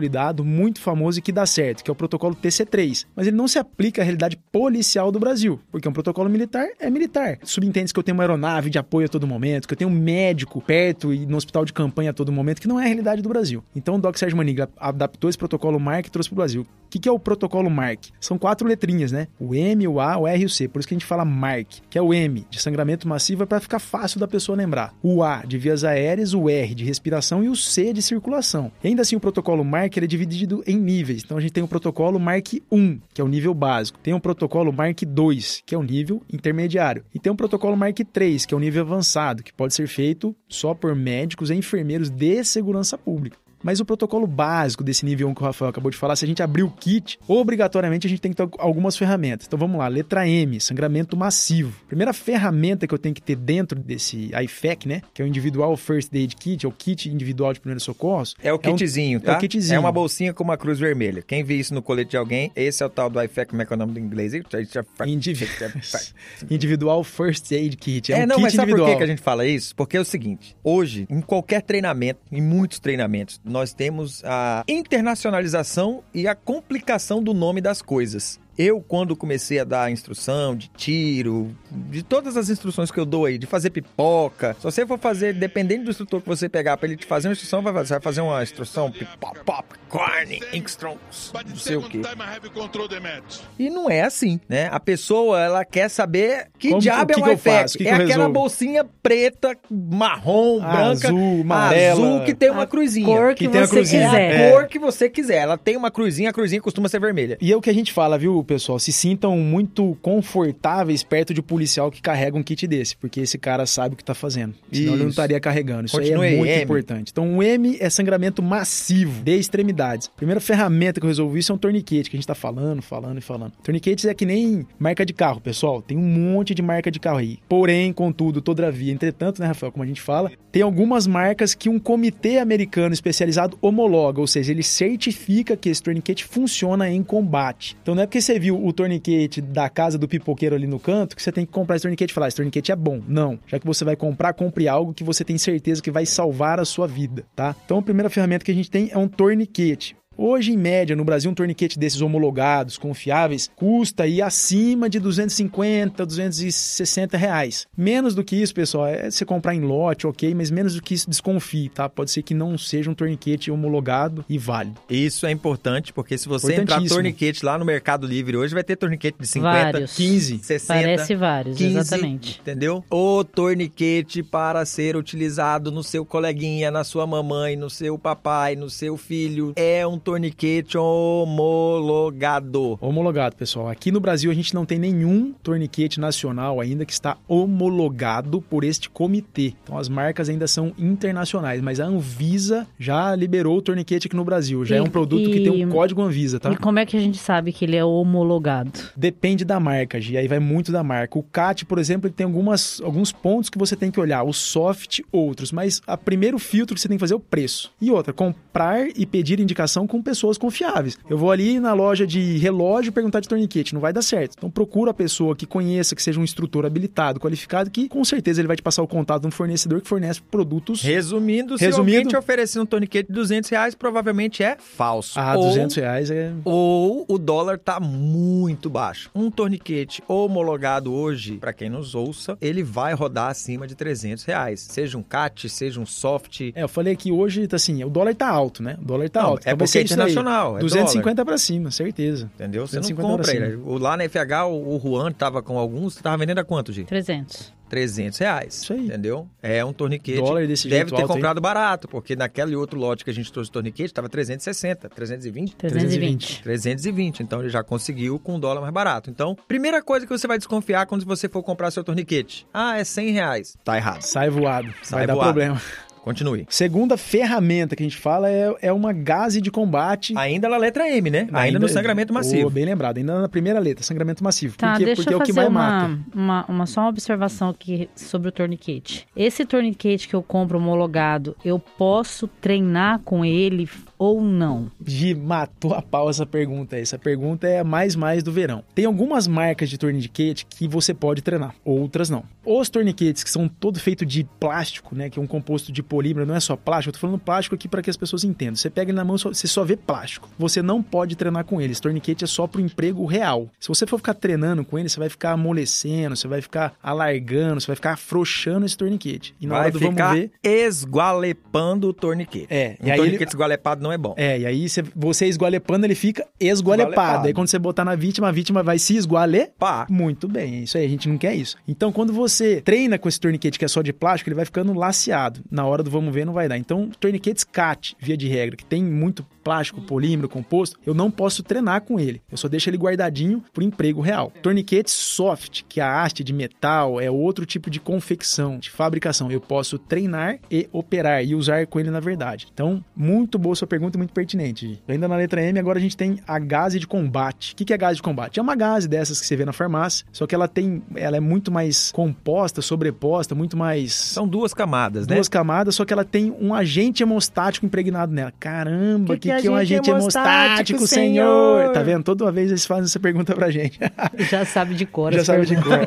muito famoso e que dá certo, que é o protocolo TC3. Mas ele não se aplica à realidade policial do Brasil, porque um protocolo militar é militar. Subentende-se que eu tenho uma aeronave de apoio a todo momento, que eu tenho um médico perto e no hospital de campanha a todo momento, que não é a realidade do Brasil. Então o Doc Sérgio Maniglia adaptou esse protocolo MARC e trouxe para o Brasil. O que, que é o protocolo MARC? São quatro letrinhas, né? O M, o A, o R e o C. Por isso que a gente fala MARC, que é o M, de sangramento massivo, é para ficar fácil da pessoa lembrar. O A, de vias aéreas, o R, de respiração e o C, de circulação. E ainda assim, o protocolo MARC Ele é dividido em níveis. Então a gente tem o protocolo Mark 1, que é o nível básico. Tem o protocolo Mark 2, que é o nível intermediário. E tem o protocolo Mark 3, que é o nível avançado, que pode ser feito só por médicos e enfermeiros de segurança pública. Mas o protocolo básico desse nível 1 que o Rafael acabou de falar, se a gente abrir o kit, obrigatoriamente a gente tem que ter algumas ferramentas. Então vamos lá, letra M, sangramento massivo. Primeira ferramenta que eu tenho que ter dentro desse IFAC, né? Que é o Individual First Aid Kit, é o kit individual de primeiros socorros. É o kitzinho, é um, tá? É o kitzinho. É uma bolsinha com uma cruz vermelha. Quem vê isso no colete de alguém, esse é o tal do IFAC, como é que é o nome do inglês? Individual First Aid Kit. É, é um não, kit mas sabe individual. por que a gente fala isso? Porque é o seguinte, hoje, em qualquer treinamento, em muitos treinamentos, nós temos a internacionalização e a complicação do nome das coisas. Eu, quando comecei a dar instrução de tiro, de todas as instruções que eu dou aí, de fazer pipoca, se você for fazer, dependendo do instrutor que você pegar para ele te fazer uma instrução, vai fazer, você vai fazer uma instrução pop, pop, corn, inkstrons, não sei o quê. E não é assim, né? A pessoa, ela quer saber que Como, diabo que é o que é aquela resolvo? bolsinha preta, marrom, branca, Azul, amarela. azul, que tem uma A cruzinha. cor que, Que tem a você cruzinha. É quiser. a cor que você quiser. Ela tem uma cruzinha, a cruzinha costuma ser vermelha. E é o que a gente fala, viu, pessoal? Se sintam muito confortáveis perto de um policial que carrega um kit desse, porque esse cara sabe o que tá fazendo. Senão ele não Isso. estaria carregando. Isso é muito M. importante. Então, o M é sangramento massivo de extremidades. Primeira ferramenta que eu resolvi isso é um torniquete, que a gente tá falando, falando e falando. Torniquetes é que nem marca de carro, pessoal. Tem um monte de marca de carro aí. Porém, contudo, todavia, entretanto, né, Rafael, como a gente fala, tem algumas marcas que um comitê americano especializado homologa, ou seja, ele certifica que esse torniquete funciona em combate. Então não é porque você viu o torniquete da casa do pipoqueiro ali no canto que você tem que comprar esse torniquete e falar, esse torniquete é bom. Não. Já que você vai comprar, compre algo que você tem certeza que vai salvar a sua vida, tá? Então a primeira ferramenta que a gente tem é um torniquete. Hoje, em média, no Brasil, um torniquete desses homologados, confiáveis, custa aí acima de 250, 260 reais. Menos do que isso, pessoal, é você comprar em lote, ok, mas menos do que isso, desconfie, tá? Pode ser que não seja um torniquete homologado e válido. Isso é importante, porque se você entrar torniquete lá no Mercado Livre hoje, vai ter torniquete de 50, Vários. 15. 60, Parece vários, 15, exatamente. Entendeu? O torniquete para ser utilizado no seu coleguinha, na sua mamãe, no seu papai, no seu filho, é um torniquete homologado. Homologado, pessoal. Aqui no Brasil a gente não tem nenhum torniquete nacional ainda que está homologado por este comitê. Então as marcas ainda são internacionais, mas a Anvisa já liberou o torniquete aqui no Brasil. Já E- é um produto que tem e- um código Anvisa, tá? E como é que a gente sabe que ele é homologado? Depende da marca, Gi, aí vai muito da marca. O CAT, por exemplo, ele tem algumas, alguns pontos que você tem que olhar, o soft, outros, mas o primeiro filtro que você tem que fazer é o preço. E outra, comprar e pedir indicação com pessoas confiáveis. Eu vou ali na loja de relógio perguntar de torniquete, não vai dar certo. Então procura a pessoa que conheça, que seja um instrutor habilitado, qualificado, que com certeza ele vai te passar o contato de um fornecedor que fornece produtos Resumindo, se Resumindo- alguém te oferecer um torniquete de 200 reais, provavelmente é falso. a Ou- 200 reais. É... Ou o dólar tá muito baixo. Um torniquete homologado hoje, para quem nos ouça, ele vai rodar acima de 300 reais. Seja um CAT, seja um soft. É, eu falei que hoje, tá assim, o dólar tá alto, né? O dólar tá Não, alto. é vai porque é internacional, é 250 pra cima, certeza. Entendeu? Você não 250 compra pra ele. O- Lá na FH, o o Juan tava com alguns, tava vendendo a quanto, Gi? 300. 300 reais. Isso aí. Entendeu? É um torniquete. Dólar desse Deve jeito ter aí. comprado barato, porque naquele outro lote que a gente trouxe torniquete, tava 360, 320. 320. 320, então ele já conseguiu com um dólar mais barato. Então, primeira coisa que você vai desconfiar quando você for comprar seu torniquete. Ah, é 100 reais. Tá errado. Sai voado. Sai vai dar voado. problema. Continue. Segunda ferramenta que a gente fala é, é uma gase de combate. Ainda na letra M, né? Ainda, no sangramento massivo. Oh, bem lembrado, ainda na primeira letra, sangramento massivo. Tá, Por quê? deixa Porque eu é o que fazer mais uma, mata. uma, uma- só uma observação aqui sobre o torniquete. Esse torniquete que eu compro homologado, eu posso treinar com ele ou não? Gi, matou a pau essa pergunta. Essa pergunta é a mais mais do verão. Tem algumas marcas de torniquete que você pode treinar, outras não. Os torniquetes que são todo feito de plástico, né, que é um composto de polímero, não é só plástico, eu tô falando plástico aqui para que as pessoas entendam. Você pega ele na mão, você só vê plástico. Você não pode treinar com ele. Esse torniquete é só pro emprego real. Se você for ficar treinando com ele, você vai ficar amolecendo, você vai ficar alargando, você vai ficar afrouxando esse torniquete. E na Vai hora do vamos ficar ver, esgualepando o torniquete. É, um e aí torniquete ele- esgualepado não é bom. É, e aí você, você esgualepando, ele fica esgualepado. Esgualepado. Aí quando você botar na vítima, a vítima vai se esgualepar. Muito bem, é isso aí, a gente não quer isso. Então, quando você treina com esse torniquete que é só de plástico, ele vai ficando laceado. Na hora hora do vamos ver não vai dar. Então, torniquetes CAT, via de regra, que tem muito plástico, polímero, composto, eu não posso treinar com ele. Eu só deixo ele guardadinho pro emprego real. Torniquetes soft, que a haste de metal é outro tipo de confecção, de fabricação. Eu posso treinar e operar e usar com ele na verdade. Então, muito boa sua pergunta, muito pertinente. Ainda na letra M, agora a gente tem a gase de combate. O que é gase de combate? É uma gase dessas que você vê na farmácia, só que ela tem, ela é muito mais composta, sobreposta, muito mais... São duas camadas, né? Duas camadas, só que ela tem um agente hemostático impregnado nela. Caramba, que, que, que, é um agente hemostático, senhor? senhor? Tá vendo? Toda vez eles fazem essa pergunta pra gente. Já sabe de cor. Já sabe de cor.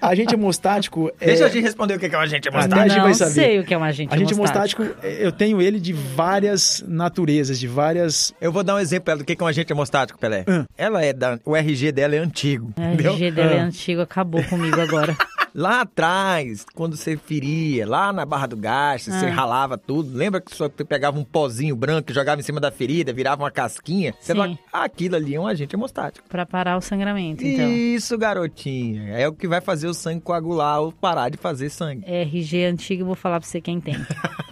agente hemostático é... Deixa a gente responder o que é um agente hemostático. Até a gente vai saber. sei o que é um agente agente hemostático. Agente hemostático, eu tenho ele de várias naturezas, de várias... Eu vou dar um exemplo do que é um agente hemostático, Pelé. Hum. Ela é da... O RG dela é antigo. O RG dela é antigo, acabou comigo agora. Lá atrás, quando você feria, lá na Barra do Gás, você ah. ralava tudo. Lembra que você pegava um pozinho branco e jogava em cima da ferida, virava uma casquinha? Você Sim. aquilo ali é um agente hemostático. Pra parar o sangramento, então. Isso, garotinha. É o que vai fazer o sangue coagular ou parar de fazer sangue. É RG antigo, vou falar pra você quem tem.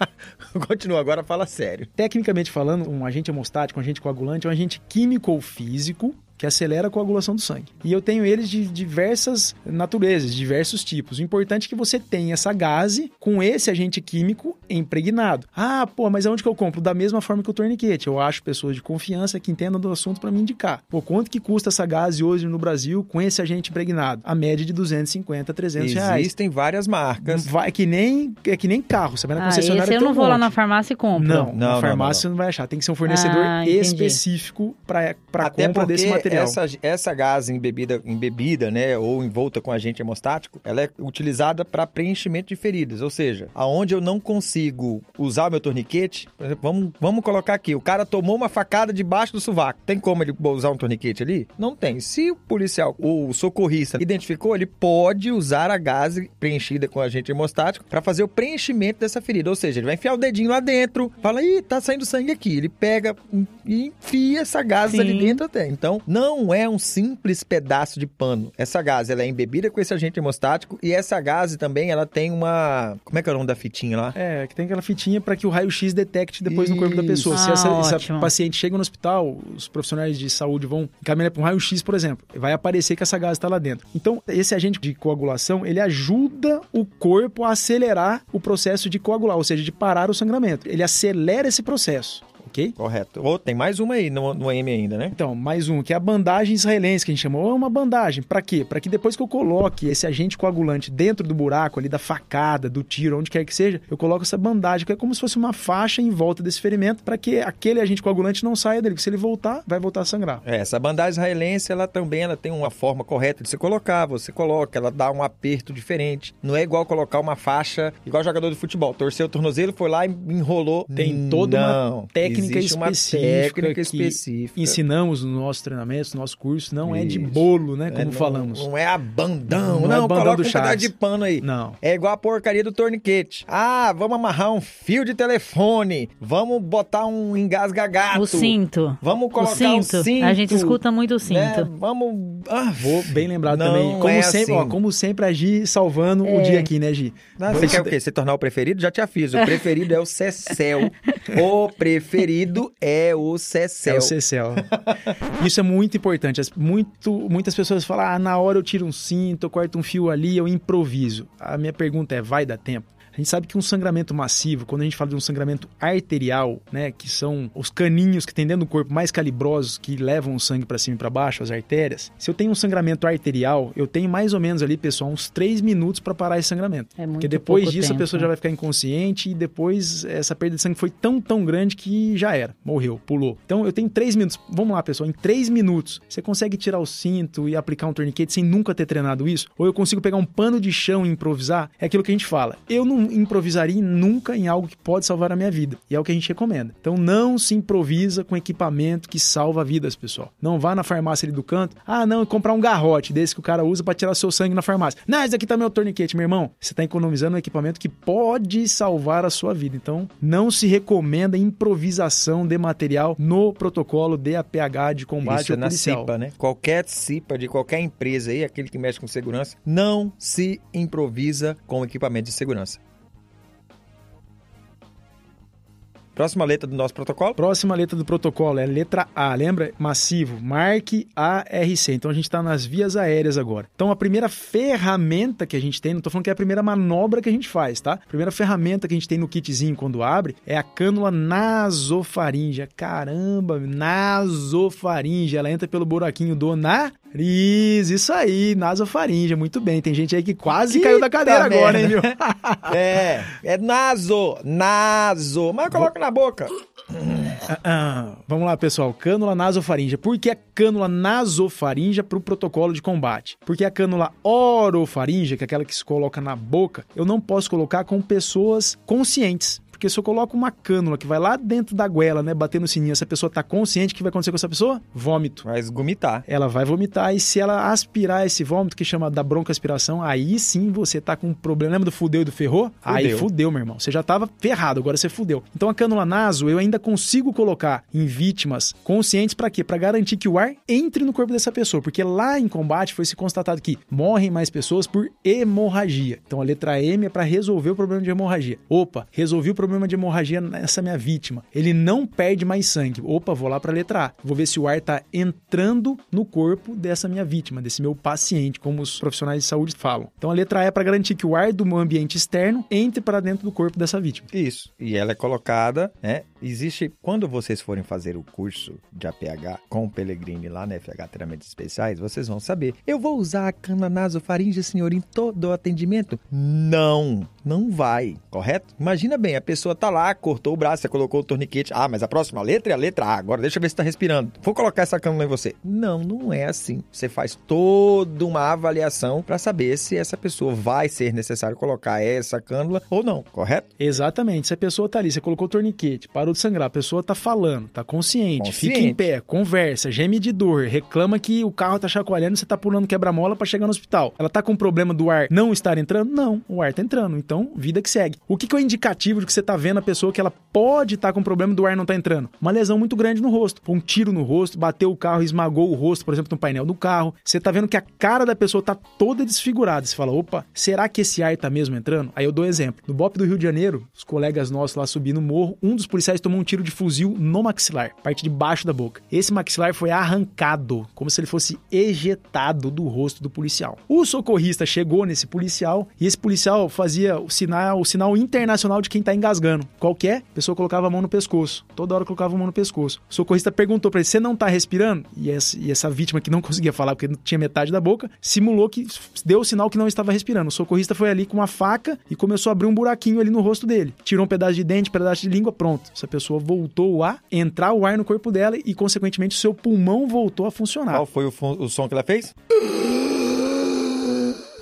Continua, agora fala sério. Tecnicamente falando, um agente hemostático, um agente coagulante, é um agente químico ou físico que acelera a coagulação do sangue. E eu tenho eles de diversas naturezas, diversos tipos. O importante é que você tenha essa gase com esse agente químico impregnado. Ah, pô, mas aonde que eu compro? Da mesma forma que o torniquete. Eu acho pessoas de confiança que entendam do assunto para me indicar. Pô, quanto que custa essa gase hoje no Brasil com esse agente impregnado? A média de 250, 300 Existem reais. Existem várias marcas. Vai que nem é que nem carro, você vai na ah, concessionária. Esse eu não vou um lá na farmácia e compro. Não, não na farmácia não, não. você não vai achar. Tem que ser um fornecedor ah, específico para compra desse material. Essa, essa essa gás embebida, embebida, né, ou envolta com agente hemostático, ela é utilizada para preenchimento de feridas. Ou seja, aonde eu não consigo usar o meu torniquete, por exemplo, vamos, vamos colocar aqui, o cara tomou uma facada debaixo do sovaco. Tem como ele usar um torniquete ali? Não tem. Se o policial, o socorrista identificou, ele pode usar a gás preenchida com agente hemostático para fazer o preenchimento dessa ferida. Ou seja, ele vai enfiar o dedinho lá dentro, fala, ih, tá saindo sangue aqui. Ele pega e enfia essa gás ali dentro até. Então, não é um simples pedaço de pano. Essa gase ela é embebida com esse agente hemostático e essa gase também ela tem uma. Como é que é o nome da fitinha lá? É, que tem aquela fitinha para que o raio-x detecte depois Isso. no corpo da pessoa. Ah, Se essa, essa, paciente chega no hospital, os profissionais de saúde vão encaminhar para um raio-x, por exemplo. Vai aparecer que essa gase está lá dentro. Então, esse agente de coagulação ele ajuda o corpo a acelerar o processo de coagular, ou seja, de parar o sangramento. Ele acelera esse processo ok? Correto. Ou tem mais uma aí no, no M ainda, né? Então, mais um, que é a bandagem israelense, que a gente chamou. É uma bandagem. Para quê? Para que depois que eu coloque esse agente coagulante dentro do buraco ali, da facada, do tiro, onde quer que seja, eu coloco essa bandagem, que é como se fosse uma faixa em volta desse ferimento, para que aquele agente coagulante não saia dele. Porque se ele voltar, vai voltar a sangrar. É, essa bandagem israelense, ela também ela tem uma forma correta de se colocar. Você coloca, ela dá um aperto diferente. Não é igual colocar uma faixa, igual jogador de futebol. Torceu o tornozelo, foi lá e enrolou. Tem toda não, uma técnica específica. Uma técnica específica. ensinamos no nosso treinamento, no nosso curso. Não Isso. é de bolo, né? Como é, não, falamos. Não é a bandão. Não, não, é bandão coloca do um pedaço de pano aí. Não. É igual a porcaria do torniquete. Ah, vamos amarrar um fio de telefone. Vamos botar um engasga-gato. O cinto. Vamos colocar o cinto. Um cinto. A gente escuta muito o cinto. Né? Vamos... Ah, Vou bem lembrado também. Como é sempre, assim. ó, como sempre a Gi salvando é. o dia aqui, né, Gi? Ah, você quer o quê? Se tornar o preferido? Já te aviso. O preferido é o Cecel. o preferido é o Cecel. É o Cecel. Isso é muito importante. Muito, muitas pessoas falam, ah, na hora eu tiro um cinto, eu corto um fio ali, eu improviso. A minha pergunta é, vai dar tempo? A gente sabe que um sangramento massivo, quando a gente fala de um sangramento arterial, né, que são os caninhos que tem dentro do corpo mais calibrosos que levam o sangue para cima e para baixo, as artérias. Se eu tenho um sangramento arterial, eu tenho mais ou menos ali, pessoal, uns 3 minutos para parar esse sangramento. É muito Porque depois disso tempo. a pessoa já vai ficar inconsciente e depois essa perda de sangue foi tão, tão grande que já era, morreu, pulou. Então eu tenho 3 minutos. Vamos lá, pessoal, em 3 minutos, você consegue tirar o cinto e aplicar um torniquete sem nunca ter treinado isso? Ou eu consigo pegar um pano de chão e improvisar? É aquilo que a gente fala. Eu não improvisaria nunca em algo que pode salvar a minha vida. E é o que a gente recomenda. Então não se improvisa com equipamento que salva vidas, pessoal. Não vá na farmácia ali do canto. Ah, não, comprar um garrote desse que o cara usa para tirar seu sangue na farmácia. Não, esse aqui tá meu torniquete, meu irmão. Você tá economizando um equipamento que pode salvar a sua vida. Então não se recomenda improvisação de material no protocolo de APH de combate Isso é na CIPA, né? Qualquer CIPA de qualquer empresa aí, aquele que mexe com segurança, não se improvisa com equipamento de segurança. Próxima letra do nosso protocolo? Próxima letra do protocolo é letra A, lembra? Massivo, marque ARC. Então a gente está nas vias aéreas agora. Então a primeira ferramenta que a gente tem, não estou falando que é a primeira manobra que a gente faz, tá? A primeira ferramenta que a gente tem no kitzinho quando abre é a cânula nasofaríngea. Caramba, nasofaríngea. Ela entra pelo buraquinho do nariz. Isso aí, nasofaríngea. Muito bem. Tem gente aí que quase Eita caiu da cadeira agora, hein, viu? é, é naso, naso. Mas coloca na boca. Ah, ah, vamos lá, pessoal. Cânula nasofaríngea. Por que a cânula nasofaríngea para o protocolo de combate? Porque a cânula orofaríngea, que é aquela que se coloca na boca, eu não posso colocar com pessoas conscientes. Porque se eu coloco uma cânula que vai lá dentro da goela, né, bater no sininho, essa pessoa tá consciente, o que vai acontecer com essa pessoa? Vômito. Vai vomitar. Ela vai vomitar e se ela aspirar esse vômito, que chama da broncoaspiração, aí sim você tá com um problema. Lembra do fudeu e do ferrou? Fudeu. Aí fudeu, meu irmão. Você já tava ferrado, agora você fudeu. Então a cânula naso eu ainda consigo colocar em vítimas conscientes para quê? Para garantir que o ar entre no corpo dessa pessoa, porque lá em combate foi se constatado que morrem mais pessoas por hemorragia. Então a letra M é para resolver o problema de hemorragia. Opa, resolvi o problema de hemorragia nessa minha vítima. Ele não perde mais sangue. Opa, vou lá para a letra A. Vou ver se o ar está entrando no corpo dessa minha vítima, desse meu paciente, como os profissionais de saúde falam. Então a letra A é para garantir que o ar do ambiente externo entre para dentro do corpo dessa vítima. Isso. E ela é colocada, né? Existe, quando vocês forem fazer o curso de APH com o Pellegrini lá na FH Treinamentos Especiais, vocês vão saber. Eu vou usar a cana nasofaringe, senhor, em todo o atendimento? Não, não vai, correto? Imagina bem, a pessoa tá lá, cortou o braço, você colocou o torniquete. Ah, mas a próxima letra é a letra A. Agora deixa eu ver se tá respirando. Vou colocar essa cânula em você. Não, não é assim. Você faz toda uma avaliação para saber se essa pessoa vai ser necessário colocar essa cânula ou não, correto? Exatamente. Se a pessoa tá ali, você colocou o torniquete, parou de sangrar, a pessoa tá falando, tá consciente, Consciente. fica em pé, conversa, geme de dor, reclama que o carro tá chacoalhando você tá pulando quebra-mola para chegar no hospital. Ela tá com problema do ar não estar entrando? Não, o ar tá entrando. Então, vida que segue. O que, que é o indicativo de que você tá vendo a pessoa que ela pode estar com problema do ar não tá entrando? Uma lesão muito grande no rosto. Um tiro no rosto, bateu o carro, esmagou o rosto, por exemplo, no painel do carro. Você tá vendo que a cara da pessoa tá toda desfigurada. Você fala, opa, será que esse ar tá mesmo entrando? Aí eu dou exemplo. No BOP do Rio de Janeiro, os colegas nossos lá subindo o morro, um dos policiais tomou um tiro de fuzil no maxilar, parte de baixo da boca. Esse maxilar foi arrancado, como se ele fosse ejetado do rosto do policial. O socorrista chegou nesse policial e esse policial fazia o sinal, o sinal internacional de quem tá engasgando. Qual que é? A pessoa colocava a mão no pescoço. Toda hora colocava a mão no pescoço. O socorrista perguntou para ele: "Você não tá respirando?" E essa, e essa vítima que não conseguia falar porque não tinha metade da boca, simulou que deu o sinal que não estava respirando. O socorrista foi ali com uma faca e começou a abrir um buraquinho ali no rosto dele. Tirou um pedaço de dente, um pedaço de língua, pronto. Essa pessoa voltou a entrar o ar no corpo dela e, consequentemente, o seu pulmão voltou a funcionar. Qual foi o, o som que ela fez?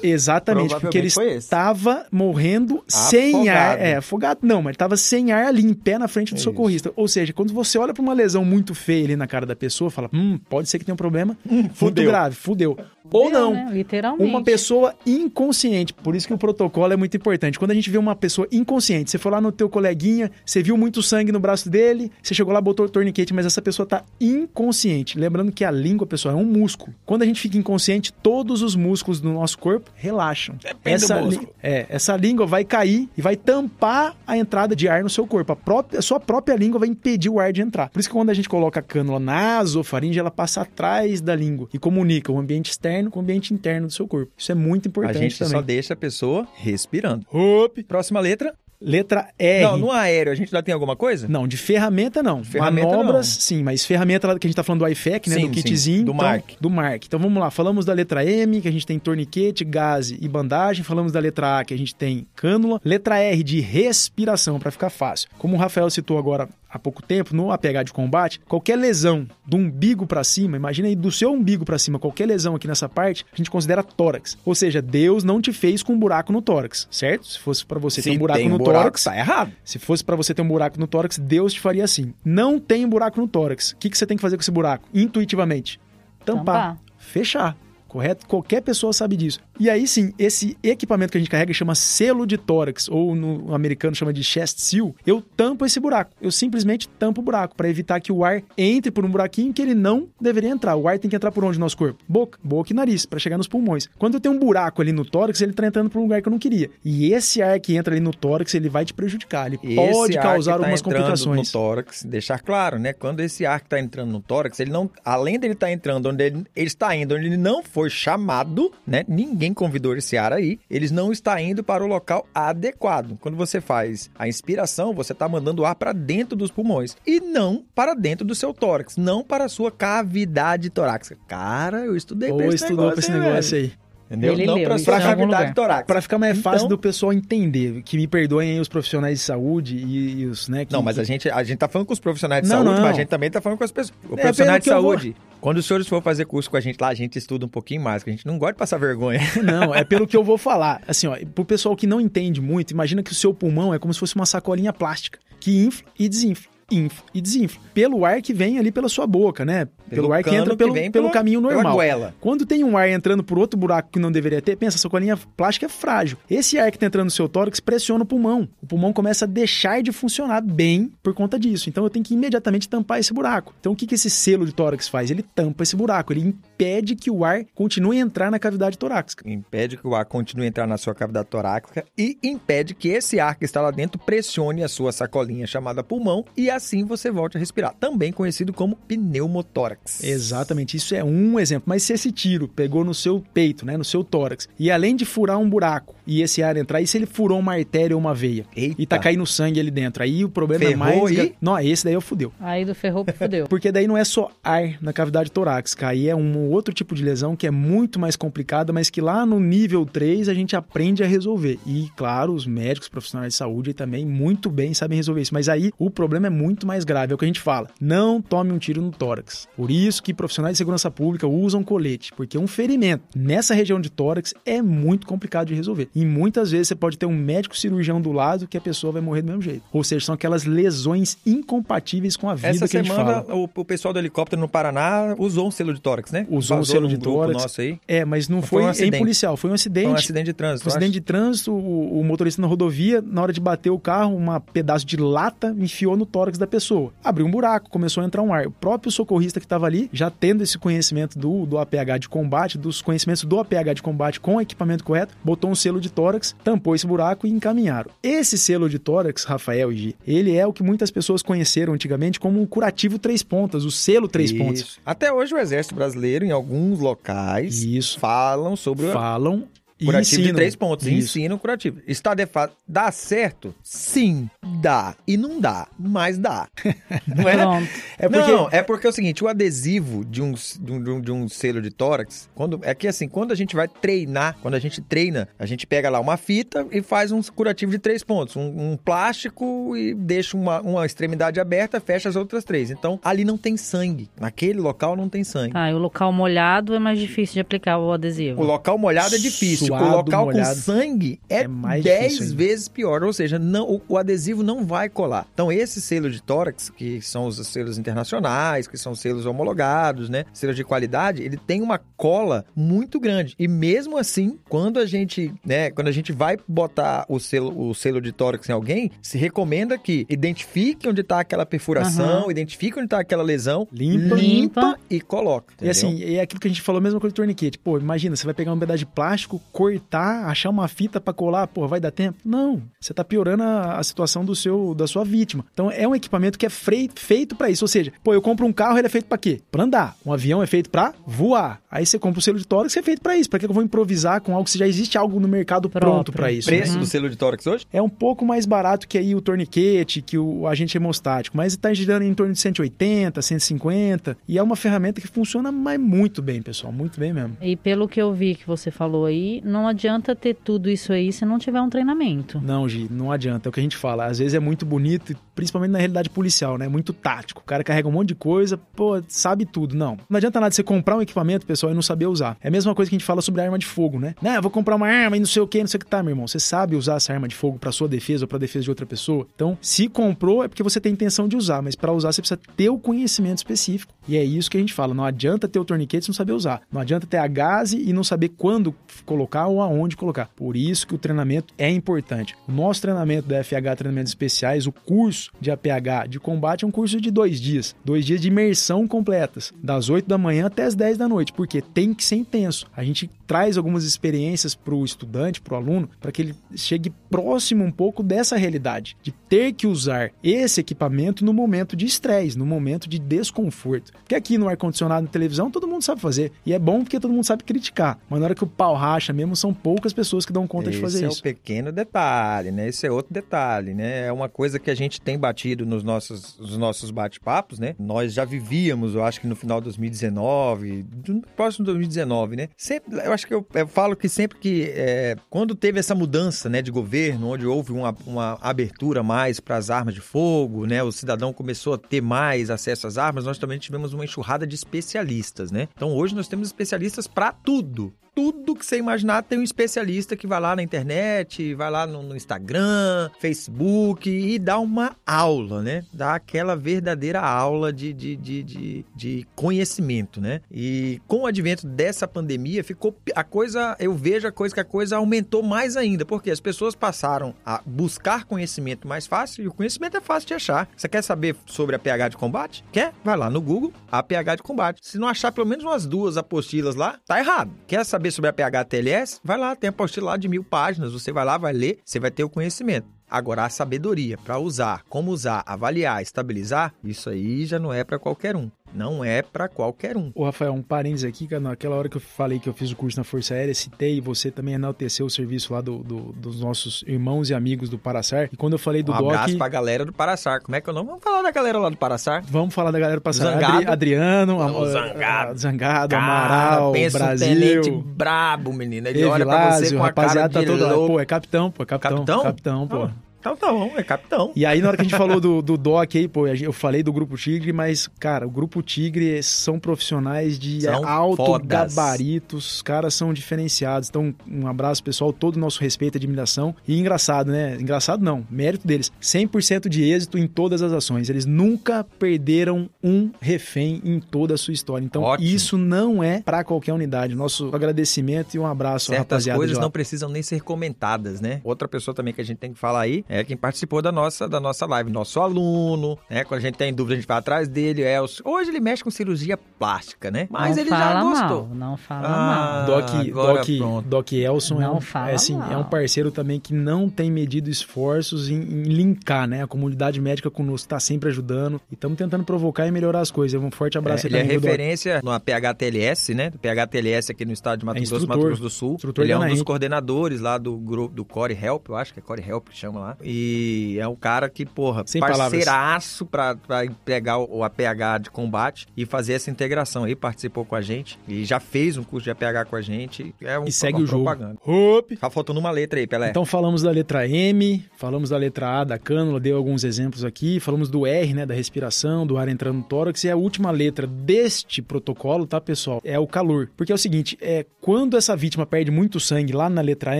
Exatamente, porque ele estava morrendo sem Afogado. ar. É, afogado não, mas ele estava sem ar ali, em pé na frente do É socorrista. Ou seja, quando você olha para uma lesão muito feia ali na cara da pessoa, fala, hum, pode ser que tenha um problema muito fudeu. grave, fudeu. Ou não. né? Literalmente. Uma pessoa inconsciente, por isso que o protocolo é muito importante. Quando a gente vê uma pessoa inconsciente, você foi lá no teu coleguinha, você viu muito sangue no braço dele, você chegou lá, botou o torniquete, mas essa pessoa tá inconsciente. Lembrando que a língua, pessoal, é um músculo. Quando a gente fica inconsciente, todos os músculos do nosso corpo relaxam. Depende do essa, músculo. lí- é, essa língua vai cair e vai tampar a entrada de ar no seu corpo. A, própria, a sua própria língua vai impedir o ar de entrar. Por isso que quando a gente coloca a cânula nasofaringe, ela passa atrás da língua e comunica o ambiente externo com o ambiente interno do seu corpo. Isso é muito A importante gente também. só deixa a pessoa respirando. Hop. Próxima letra. Letra R. Não, no aéreo a gente já tem alguma coisa? Não, de ferramenta não. Ferramenta Manobras, não. sim, mas ferramenta que a gente tá falando do IFEC, né? Sim, do sim, kitzinho. do então, Mark. Do Mark. Então vamos lá, falamos da letra M, que a gente tem torniquete, gase e bandagem. Falamos da letra A, que a gente tem cânula. Letra R, de respiração, para ficar fácil. Como o Rafael citou agora há pouco tempo, no APH de combate, qualquer lesão do umbigo para cima, imagina aí do seu umbigo para cima, qualquer lesão aqui nessa parte, a gente considera tórax. Ou seja, Deus não te fez com um buraco no tórax, certo? Se fosse para você ter um buraco tem no buraco, tórax, tá errado. se fosse pra você ter um buraco no tórax, Deus te faria assim. Não tem buraco no tórax. O que, que você tem que fazer com esse buraco? Intuitivamente. Tampar. Tampar. Fechar. Correto? Qualquer pessoa sabe disso. E aí sim, esse equipamento que a gente carrega chama selo de tórax, ou no americano chama de chest seal. Eu tampo esse buraco. Eu simplesmente tampo o buraco para evitar que o ar entre por um buraquinho que ele não deveria entrar. O ar tem que entrar por onde no nosso corpo? Boca, boca e nariz, para chegar nos pulmões. Quando eu tenho um buraco ali no tórax, ele tá entrando por um lugar que eu não queria. E esse ar que entra ali no tórax, ele vai te prejudicar. Ele Esse pode ar causar tá algumas complicações. no tórax, deixar claro, né? Quando esse ar que está entrando no tórax, ele não, além dele estar entrando onde ele, ele está indo, onde ele não foi chamado, né? Ninguém convidou esse ar aí. Eles não está indo para o local adequado. Quando você faz a inspiração, você está mandando ar para dentro dos pulmões e não para dentro do seu tórax, não para a sua cavidade torácica. Cara, eu estudei Ou pra esse estudou negócio, pra esse hein, negócio aí. Entendeu? Ele não leu para a sua cavidade torácica. Pra ficar mais fácil Então- do pessoal entender, que me perdoem aí os profissionais de saúde e, e os, né? Que, Não, mas a gente, a gente tá falando com os profissionais de Não, saúde, não. mas a gente também tá falando com as pessoas. O É, profissional de saúde, quando os senhores for fazer curso com a gente lá, a gente estuda um pouquinho mais, que a gente não gosta de passar vergonha. Não, é pelo que eu vou falar. Assim, ó, pro pessoal que não entende muito, imagina que o seu pulmão é como se fosse uma sacolinha plástica que infla e desinfla. Infla e desinfla. Pelo ar que vem ali pela sua boca, né? Pelo, ar que entra pelo, vem pelo pela- caminho normal. Quando tem um ar entrando por outro buraco que não deveria ter, pensa, essa colinha plástica é frágil. Esse ar que tá entrando no seu tórax pressiona o pulmão. O pulmão começa a deixar de funcionar bem por conta disso. Então eu tenho que imediatamente tampar esse buraco. Então o que, que esse selo de tórax faz? Ele tampa esse buraco, ele impede que o ar continue a entrar na cavidade torácica. Impede que o ar continue a entrar na sua cavidade torácica e impede que esse ar que está lá dentro pressione a sua sacolinha chamada pulmão e assim você volte a respirar. Também conhecido como pneumotórax. Exatamente, isso é um exemplo. Mas se esse tiro pegou no seu peito, né, no seu tórax, e além de furar um buraco e esse ar entrar, e se ele furou uma artéria ou uma veia Eita. e tá caindo sangue ali dentro, aí o problema é Ferrou mais... e- Não, esse daí eu fudeu. Aí do ferrou pro fudeu. Porque daí não é só ar na cavidade torácica, aí é um outro tipo de lesão que é muito mais complicada, mas que lá no nível 3 a gente aprende a resolver. E, claro, os médicos profissionais de saúde também muito bem sabem resolver isso. Mas aí o problema é muito mais grave, é o que a gente fala. Não tome um tiro no tórax. Por isso que profissionais de segurança pública usam colete, porque um ferimento nessa região de tórax é muito complicado de resolver. E muitas vezes você pode ter um médico cirurgião do lado que a pessoa vai morrer do mesmo jeito. Ou seja, são aquelas lesões incompatíveis com a vida Essa que semana, fala. o, o pessoal do helicóptero no Paraná usou um selo de tórax, né? Usou um Vazou selo num de tórax. nosso aí. É, mas não Foi foi, um em policial, foi um acidente. Foi um acidente de trânsito. Um acidente de trânsito, o, o motorista na rodovia, na hora de bater o carro, um pedaço de lata enfiou no tórax da pessoa. Abriu um buraco, começou a entrar um ar. O próprio socorrista que estava ali, já tendo esse conhecimento do, do APH de combate, dos conhecimentos do APH de combate com o equipamento correto, botou um selo de tórax, tampou esse buraco e encaminharam. Esse selo de tórax, Rafael e Gi, ele é o que muitas pessoas conheceram antigamente como um curativo três pontas, o selo três Isso. pontas. Até hoje o Exército Brasileiro, em alguns locais, Isso. falam sobre o Falam curativo de ensinam. três pontos. Isso. Ensino curativo. Está de fato. Dá certo? Sim, dá. E não dá, mas dá. Não é? Pronto. É porque Não, é porque é o seguinte, o adesivo de um, de um, de um- de selo de tórax, quando, é que assim, quando a gente vai treinar, quando a gente treina, a gente pega lá uma fita e faz um curativo de três pontos, um, um plástico e deixa uma, uma extremidade aberta, fecha as outras três. Então, ali não tem sangue. Naquele local não tem sangue. Tá, e o local molhado é mais difícil de aplicar o adesivo. O local molhado é difícil. Suado, o local molhado. com sangue é, É mais 10 difícil ainda. vezes pior. Ou seja, não, o, o adesivo não vai colar. Então, esse selo de tórax, que são os selos internacionais, que são selos homologados, né? Selos de qualidade, ele tem uma cola muito grande. E mesmo assim, quando a gente, né, quando a gente vai botar o selo, o selo de tórax em alguém, se recomenda que identifique onde está aquela perfuração, identifique onde está aquela lesão, Limpa. Limpa. e coloca. E assim, é aquilo que a gente falou, a mesma coisa do torniquete. Pô, imagina, você vai pegar um pedaço de plástico, cortar, achar uma fita pra colar, pô, vai dar tempo? Não. Você tá piorando a, a situação do seu, da sua vítima. Então é um equipamento que é frei- feito pra isso. Ou seja, pô, eu compro um carro, ele é feito pra quê? Pra andar. Um avião é feito pra voar. Aí você compra o selo de tórax, é feito pra isso. Pra que eu vou improvisar com algo se já existe algo no mercado pronto Próprio. pra isso? preço né? do selo de tórax hoje? É um pouco mais barato que aí o torniquete, que o agente hemostático, mas está girando em torno de 180, 150, e é uma ferramenta que funciona mas muito bem, pessoal, muito bem mesmo. E pelo que eu vi que você falou aí, não adianta ter tudo isso aí se não tiver um treinamento. Não, Gi, não adianta, é o que a gente fala. Às vezes é muito bonito, principalmente na realidade policial, né? Muito tático. O cara carrega um monte de coisa, pô, sabe tudo. Não. Não adianta nada você comprar um equipamento, pessoal, e não saber usar. É a mesma coisa que a gente fala sobre arma de fogo, né? Não, eu vou comprar uma arma e não sei o que, não sei o que tá, meu irmão. Você sabe usar essa arma de fogo pra sua defesa ou pra defesa de outra pessoa. Então, se comprou é porque você tem intenção de usar, mas pra usar você precisa ter o conhecimento específico. E é isso que a gente fala. Não adianta ter o torniquete e não saber usar. Não adianta ter a gase e não saber quando colocar colocar ou aonde colocar. Por isso que o treinamento é importante. O nosso treinamento da FH Treinamentos Especiais, o curso de APH de combate é um curso de dois dias. Dois dias de imersão completas, das 8 da manhã até as 10 da noite, porque tem que ser intenso. A gente traz algumas experiências para o estudante, para o aluno, para que ele chegue próximo um pouco dessa realidade, de ter que usar esse equipamento no momento de estresse, no momento de desconforto. Porque aqui no ar-condicionado na televisão todo mundo sabe fazer. E é bom porque todo mundo sabe criticar. Mas na hora que o pau racha mesmo, são poucas pessoas que dão conta Esse de fazer é isso. o pequeno detalhe, né? Esse é outro detalhe, né? É uma coisa que a gente tem batido nos nossos, nos nossos bate-papos, né? Nós já vivíamos, eu acho que no final de 2019, do- próximo de 2019, né? Sempre, eu acho que eu, eu falo que sempre que, é, quando teve essa mudança, né, de governo, onde houve uma, uma abertura mais para as armas de fogo, né? O cidadão começou a ter mais acesso às armas, nós também tivemos uma enxurrada de especialistas, né? Então hoje nós temos especialistas para tudo tudo que você imaginar tem um especialista que vai lá na internet, vai lá no, no Instagram, Facebook e dá uma aula, né? Dá aquela verdadeira aula de, de, de, de, de conhecimento, né? E com o advento dessa pandemia, ficou a coisa, eu vejo a coisa que a coisa aumentou mais ainda, porque as pessoas passaram a buscar conhecimento mais fácil e o conhecimento é fácil de achar. Você quer saber sobre a PH de combate? Quer? Vai lá no Google, a PH de combate. Se não achar pelo menos umas duas apostilas lá, tá errado. Quer saber sobre a PH TLS? Vai lá, tem apostila de mil páginas. Você vai lá, vai ler, você vai ter o conhecimento. Agora, a sabedoria para usar, como usar, avaliar, estabilizar, isso aí já não é para qualquer um. Não é para qualquer um. Ô, Rafael, um parênteses aqui, que naquela hora que eu falei que eu fiz o curso na Força Aérea, citei, você também enalteceu o serviço lá do, do- dos nossos irmãos e amigos do Paraçar. E quando eu falei do Um DOC, abraço pra galera do Paraçar. Como é que é o nome? Vamos falar da galera lá do Paraçar. vamos falar da galera do Paraçar. Zangado. Adri- Adriano, Am- O Zangado. ah, Zangado, Cara, Amaral, pensa um Brasil. tenente brabo, menino. Ele olha pra você Evilásio, com a cara rapaziada, de tá todo louco. Pô, é capitão, pô, é capitão. Capitão? Capitão, pô. Ah, Então tá bom, é capitão. E aí, na hora que a gente falou do, do DOC aí, pô, eu falei do Grupo Tigre, mas, cara, o Grupo Tigre são profissionais de São alto fodas. gabarito, os caras são diferenciados. Então, um abraço, pessoal, todo o nosso respeito e admiração. E engraçado, né? Engraçado não, mérito deles. 100% de êxito em todas as ações. Eles nunca perderam um refém em toda a sua história. Então, Ótimo. isso não é pra qualquer unidade. Nosso agradecimento e um abraço Certas rapaziada coisas de lá. não precisam nem ser comentadas, né? Outra pessoa também que a gente tem que falar aí é quem participou da nossa, da nossa live, nosso aluno, né? Quando a gente tem dúvida, a gente vai atrás dele. É, os- hoje ele mexe com cirurgia plástica, né? Mas não ele já gostou. mal, não fala Ah, mal. Doc, Doc, pronto. Doc Elson é Não um, fala é, assim, mal. é um parceiro também que não tem medido esforços em, em linkar, né? A comunidade médica conosco está sempre ajudando e estamos tentando provocar e melhorar as coisas. Um forte abraço É, aí ele é referência no PHTLS, né? Do PHTLS aqui no estado de Mato É Grosso. Mato Grosso do Sul. Ele é um dos coordenadores lá do grupo do Core Help, eu acho que é Core Help que chama lá. E é um cara que, porra, Sem parceiraço pra, pra pegar o, o APH de combate e fazer essa integração aí. Participou com a gente e já fez um curso de APH com a gente. É um, E segue uma o jogo. propaganda. Hop. Tá faltando uma letra aí, Pelé. Então falamos da letra M, falamos da letra A da cânula, deu alguns exemplos aqui, falamos do R, né, da respiração, do ar entrando no tórax, e a última letra deste protocolo, tá, pessoal, é o calor. Porque é o seguinte, é quando essa vítima perde muito sangue lá na letra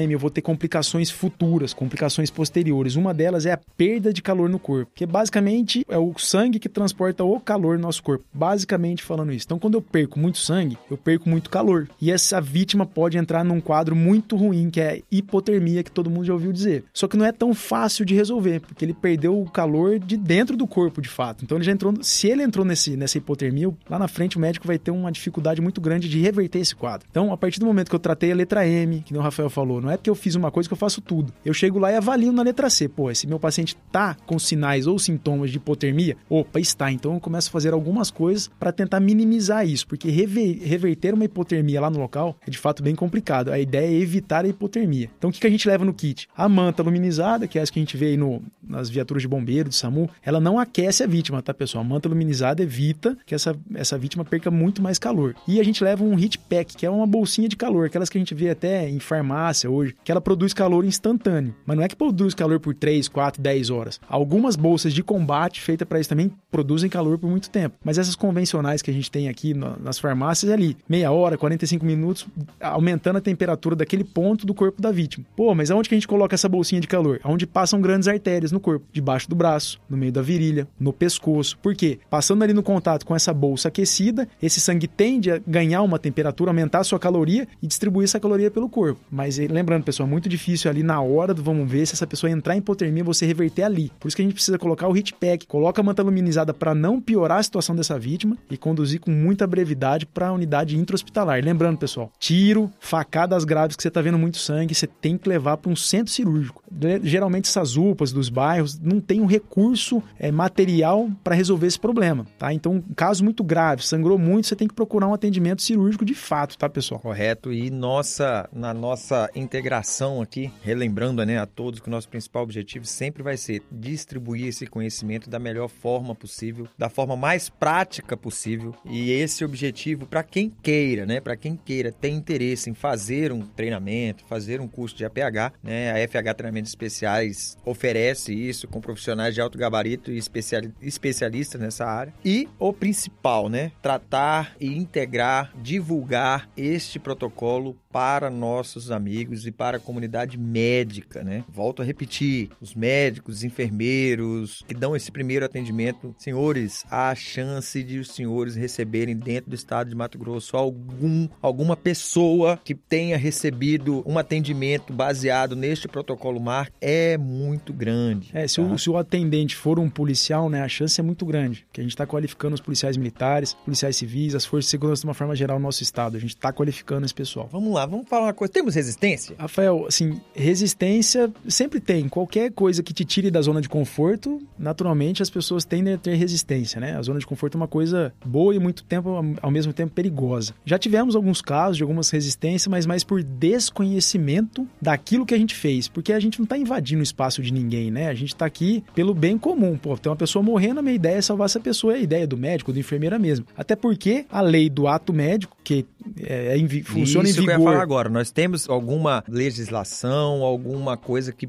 M, eu vou ter complicações futuras, complicações posteriores. Uma delas é a perda de calor no corpo, que basicamente é o sangue que transporta o calor no nosso corpo, basicamente falando isso. Então quando eu perco muito sangue, eu perco muito calor. E essa vítima pode entrar num quadro muito ruim, que é hipotermia, que todo mundo já ouviu dizer. Só que não é tão fácil de resolver, porque ele perdeu o calor de dentro do corpo, de fato. Então ele já entrou, se ele entrou nesse, nessa hipotermia, lá na frente o médico vai ter uma dificuldade muito grande de reverter esse quadro. Então, a partir do momento que eu tratei a letra M, que o Rafael falou, não é porque eu fiz uma coisa que eu faço tudo. Eu chego lá e avalio na letra C. Pô, esse meu paciente tá com sinais ou sintomas de hipotermia, opa, está. Então eu começo a fazer algumas coisas para tentar minimizar isso, porque rever- reverter uma hipotermia lá no local é de fato bem complicado. A ideia é evitar a hipotermia. Então o que, que a gente leva no kit? A manta luminizada, que é essa que a gente vê aí no, nas viaturas de bombeiro, de SAMU, ela não aquece a vítima, tá, pessoal? A manta luminizada evita que essa, essa vítima perca muito mais calor. E a gente leva um heat pack, que é uma bolsinha de calor, aquelas que a gente vê até em farmácia hoje, que ela produz calor instantâneo. Mas não é que produz calor por por 3, 4, 10 horas. Algumas bolsas de combate feitas para isso também produzem calor por muito tempo. Mas essas convencionais que a gente tem aqui nas farmácias é ali, meia hora, 45 minutos, aumentando a temperatura daquele ponto do corpo da vítima. Pô, mas aonde que a gente coloca essa bolsinha de calor? Onde passam grandes artérias no corpo, debaixo do braço, no meio da virilha, no pescoço. Por quê? Passando ali no contato com essa bolsa aquecida, esse sangue tende a ganhar uma temperatura, aumentar a sua caloria e distribuir essa caloria pelo corpo. Mas eh, lembrando, pessoal, é muito difícil ali na hora do vamos ver se essa pessoa entrar hipotermia, você reverter ali. Por isso que a gente precisa colocar o hit pack, coloca a manta luminizada para não piorar a situação dessa vítima e conduzir com muita brevidade para a unidade intra-hospitalar. Lembrando, pessoal, tiro, facadas graves que você está vendo muito sangue, você tem que levar para um centro cirúrgico. Geralmente essas UPAs dos bairros não tem um recurso é, material para resolver esse problema, tá? Então, um caso muito grave, sangrou muito, você tem que procurar um atendimento cirúrgico de fato, tá, pessoal? Correto. E nossa, na nossa integração aqui, relembrando né, a todos que o nosso principal objetivo sempre vai ser distribuir esse conhecimento da melhor forma possível, da forma mais prática possível. E esse objetivo para quem queira, né? Para quem queira ter interesse em fazer um treinamento, fazer um curso de APH, né? A FH Treinamentos Especiais oferece isso com profissionais de alto gabarito e especialistas nessa área. E o principal, né? Tratar e integrar, divulgar este protocolo para nossos amigos e para a comunidade médica, né? Volto a repetir, os médicos, os enfermeiros que dão esse primeiro atendimento, senhores, há a chance de os senhores receberem dentro do estado de Mato Grosso algum alguma pessoa que tenha recebido um atendimento baseado neste protocolo MAR é muito grande. É, se, tá? o, se o atendente for um policial, né, a chance é muito grande, que a gente está qualificando os policiais militares, policiais civis, as forças de segurança de uma forma geral no nosso estado. A gente está qualificando esse pessoal. Vamos lá, vamos falar uma coisa. Temos resistência? Rafael, assim, resistência sempre tem. Qualquer coisa que te tire da zona de conforto, naturalmente as pessoas tendem a ter resistência, né? A zona de conforto é uma coisa boa e muito tempo, ao mesmo tempo, perigosa. Já tivemos alguns casos de algumas resistências, mas mais por desconhecimento daquilo que a gente fez. Porque a gente não está invadindo o espaço de ninguém, né? A gente está aqui pelo bem comum. Pô, tem uma pessoa morrendo, a minha ideia é salvar essa pessoa, é a ideia do médico, do enfermeira mesmo. Até porque a lei do ato médico, que é, é, funciona Isso em vigor. Que eu ia falar agora. Nós temos alguma legislação, alguma coisa que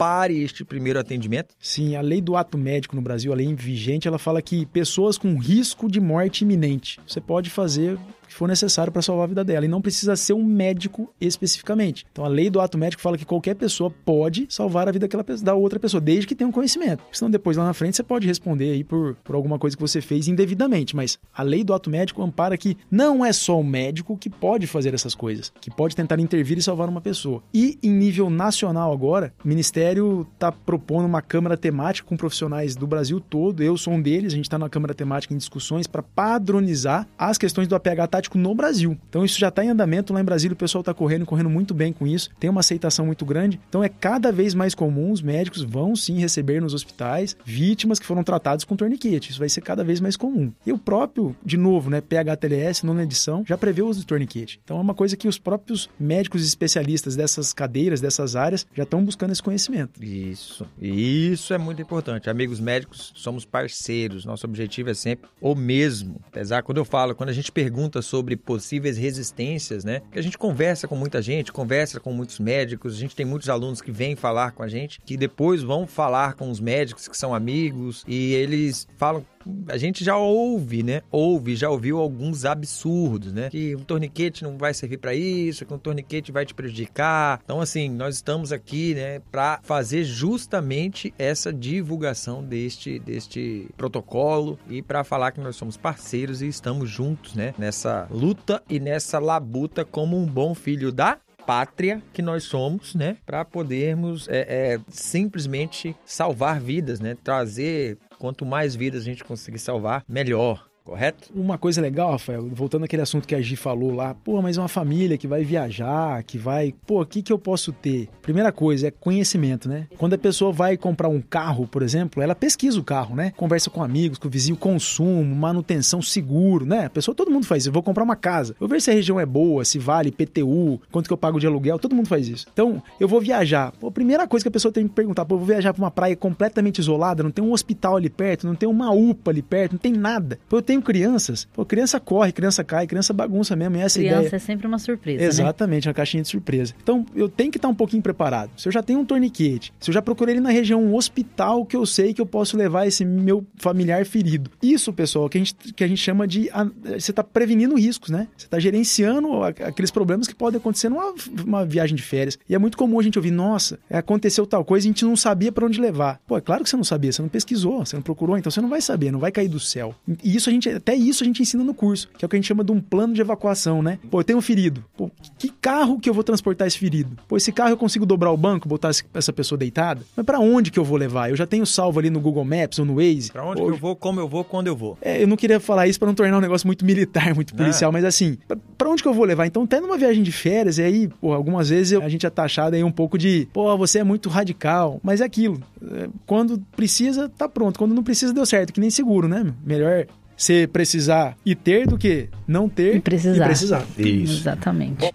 ampare este primeiro atendimento? Sim, a lei do ato médico no Brasil, a lei vigente, ela fala que pessoas com risco de morte iminente, você pode fazer que for necessário para salvar a vida dela. E não precisa ser um médico especificamente. Então a lei do ato médico fala que qualquer pessoa pode salvar a vida da outra pessoa, desde que tenha um conhecimento. Senão depois lá na frente você pode responder aí por, por alguma coisa que você fez indevidamente. Mas a lei do ato médico ampara que não é só o médico que pode fazer essas coisas, que pode tentar intervir e salvar uma pessoa. E em nível nacional agora, o Ministério está propondo uma câmara temática com profissionais do Brasil todo. Eu sou um deles, a gente está na câmara temática em discussões para padronizar as questões do APH tático no Brasil. Então isso já está em andamento lá em Brasília, o pessoal está correndo, correndo muito bem com isso, tem uma aceitação muito grande. Então é cada vez mais comum os médicos vão sim receber nos hospitais vítimas que foram tratadas com torniquete. Isso vai ser cada vez mais comum. E o próprio, de novo, né, PHTLS, nona edição, já prevê o uso de torniquete. Então é uma coisa que os próprios médicos especialistas dessas cadeiras, dessas áreas, já estão buscando esse conhecimento. Isso. Isso é muito importante. Amigos médicos, somos parceiros. Nosso objetivo é sempre o mesmo. Apesar, quando eu falo, quando a gente pergunta sobre possíveis resistências, né? Que a gente conversa com muita gente, conversa com muitos médicos, a gente tem muitos alunos que vêm falar com a gente, que depois vão falar com os médicos que são amigos e eles falam a gente já ouve, né? Ouve, já ouviu alguns absurdos, né? Que um torniquete não vai servir para isso, que um torniquete vai te prejudicar. Então, assim, nós estamos aqui, né, para fazer justamente essa divulgação deste, deste protocolo e para falar que nós somos parceiros e estamos juntos, né, nessa luta e nessa labuta como um bom filho da pátria que nós somos, né? Para podermos é, é, simplesmente salvar vidas, né? Trazer quanto mais vidas a gente conseguir salvar, melhor correto? Uma coisa legal, Rafael, voltando àquele assunto que a Gi falou lá, pô, mas uma família que vai viajar, que vai, pô, o que que eu posso ter? Primeira coisa é conhecimento, né? Quando a pessoa vai comprar um carro, por exemplo, ela pesquisa o carro, né? Conversa com amigos, com o vizinho, consumo, manutenção, seguro, né? A pessoa, todo mundo faz isso. Eu vou comprar uma casa. Eu vejo se a região é boa, se vale PTU, quanto que eu pago de aluguel, todo mundo faz isso. Então, eu vou viajar. Pô, a primeira coisa que a pessoa tem que perguntar, pô, eu vou viajar para uma praia completamente isolada, não tem um hospital ali perto, não tem uma UPA ali perto, não tem nada. Pô, eu tenho crianças, pô, criança corre, criança cai, criança bagunça mesmo, e essa Criança ideia. é sempre uma surpresa, né? Exatamente, uma caixinha de surpresa. Então, eu tenho que estar um pouquinho preparado. Se eu já tenho um torniquete, se eu já procurei ele na região um hospital que eu sei que eu posso levar esse meu familiar ferido. Isso, pessoal, que a gente, que a gente chama de. Você está prevenindo riscos, né? Você está gerenciando aqueles problemas que podem acontecer numa uma viagem de férias. E é muito comum a gente ouvir, nossa, aconteceu tal coisa e a gente não sabia para onde levar. Pô, é claro que você não sabia, você não pesquisou, você não procurou, então você não vai saber, não vai cair do céu. E isso a gente, até isso a gente ensina no curso, que é o que a gente chama de um plano de evacuação, né? Pô, eu tenho um ferido. Pô, que carro que eu vou transportar esse ferido? Pô, esse carro eu consigo dobrar o banco, botar essa pessoa deitada? Mas para onde que eu vou levar? Eu já tenho salvo ali no Google Maps ou no Waze. Pra onde Ou- que eu vou, como eu vou, quando eu vou. é, eu não queria falar isso pra não tornar um negócio muito militar, muito policial, mas assim, pra- pra onde que eu vou levar? Então, até numa viagem de férias, e aí, pô, algumas vezes eu- a gente é taxado aí um pouco de, pô, você é muito radical, mas é aquilo. É, Quando precisa, tá pronto. Quando não precisa, deu certo, que nem seguro, né? Melhor você precisar e ter do que não ter E precisar. E precisar. Exatamente.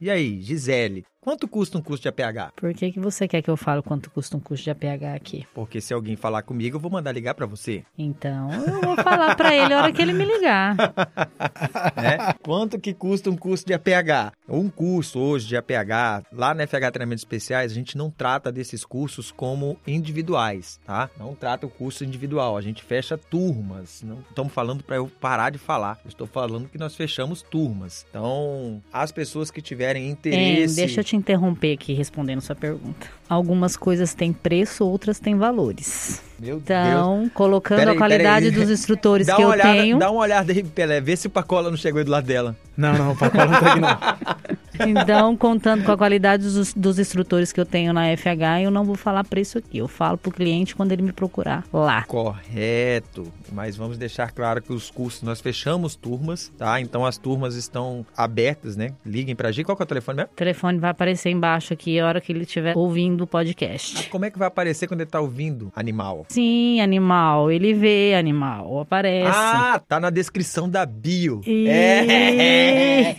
E aí, Gisele, quanto custa um custo de APH? Por que, que você quer que eu fale quanto custa um custo de APH aqui? Porque se alguém falar comigo, eu vou mandar ligar pra você. Então, eu vou falar pra ele a hora que ele me ligar. né? Quanto que custa um curso de APH? Um curso hoje de APH, lá na FH Treinamentos Especiais, a gente não trata desses cursos como individuais, tá? Não trata o curso individual, a gente fecha turmas. Não estamos falando para eu parar de falar. Eu estou falando que nós fechamos turmas. Então, as pessoas que tiverem interesse... deixa eu te interromper aqui respondendo sua pergunta. Algumas coisas têm preço, outras têm valores. Meu Deus. Então, colocando Peraí, a qualidade dos instrutores Dá que uma, eu olhada, tenho. dá uma olhada aí, Pelé. Vê se o Pacola não chegou aí do lado dela. Não, não, o pacote não tá aqui não. Então, contando com a qualidade dos, dos instrutores que eu tenho na FH, eu não vou falar preço aqui. Eu falo pro cliente quando ele me procurar lá. Correto. Mas vamos deixar claro que os cursos, nós fechamos turmas, tá? Então as turmas estão abertas, né? Liguem pra gente. Qual que é o telefone mesmo? O telefone vai aparecer embaixo aqui a hora que ele estiver ouvindo o podcast. Como é que vai aparecer quando ele tá ouvindo? Animal. Sim, animal. Ele vê animal. Aparece. Ah, tá na descrição da bio. E- É.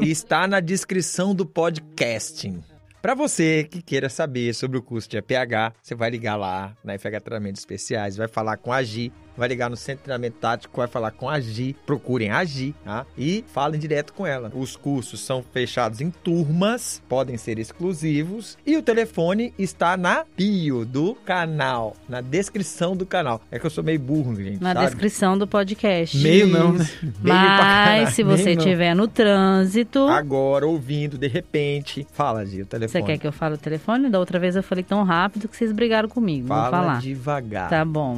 Está na descrição do podcasting. Para você que queira saber sobre o curso de APH, você vai ligar lá na FH Treinamentos Especiais, vai falar com a Gi, vai ligar no Centro de Treinamento Tático, vai falar com a Gi, procurem a Gi, tá? E falem direto com ela. Os cursos são fechados em turmas, podem ser exclusivos, e o telefone está na bio do canal, na descrição do canal. É que eu sou meio burro, gente, Na sabe? descrição do podcast. Meio não, né? Meio. Mas se você estiver no trânsito, Agora, ouvindo, de repente. Fala, Gi, o telefone. você quer que eu fale o telefone? Da outra vez eu falei tão rápido que vocês brigaram comigo. Fala Vou falar. devagar. Tá bom.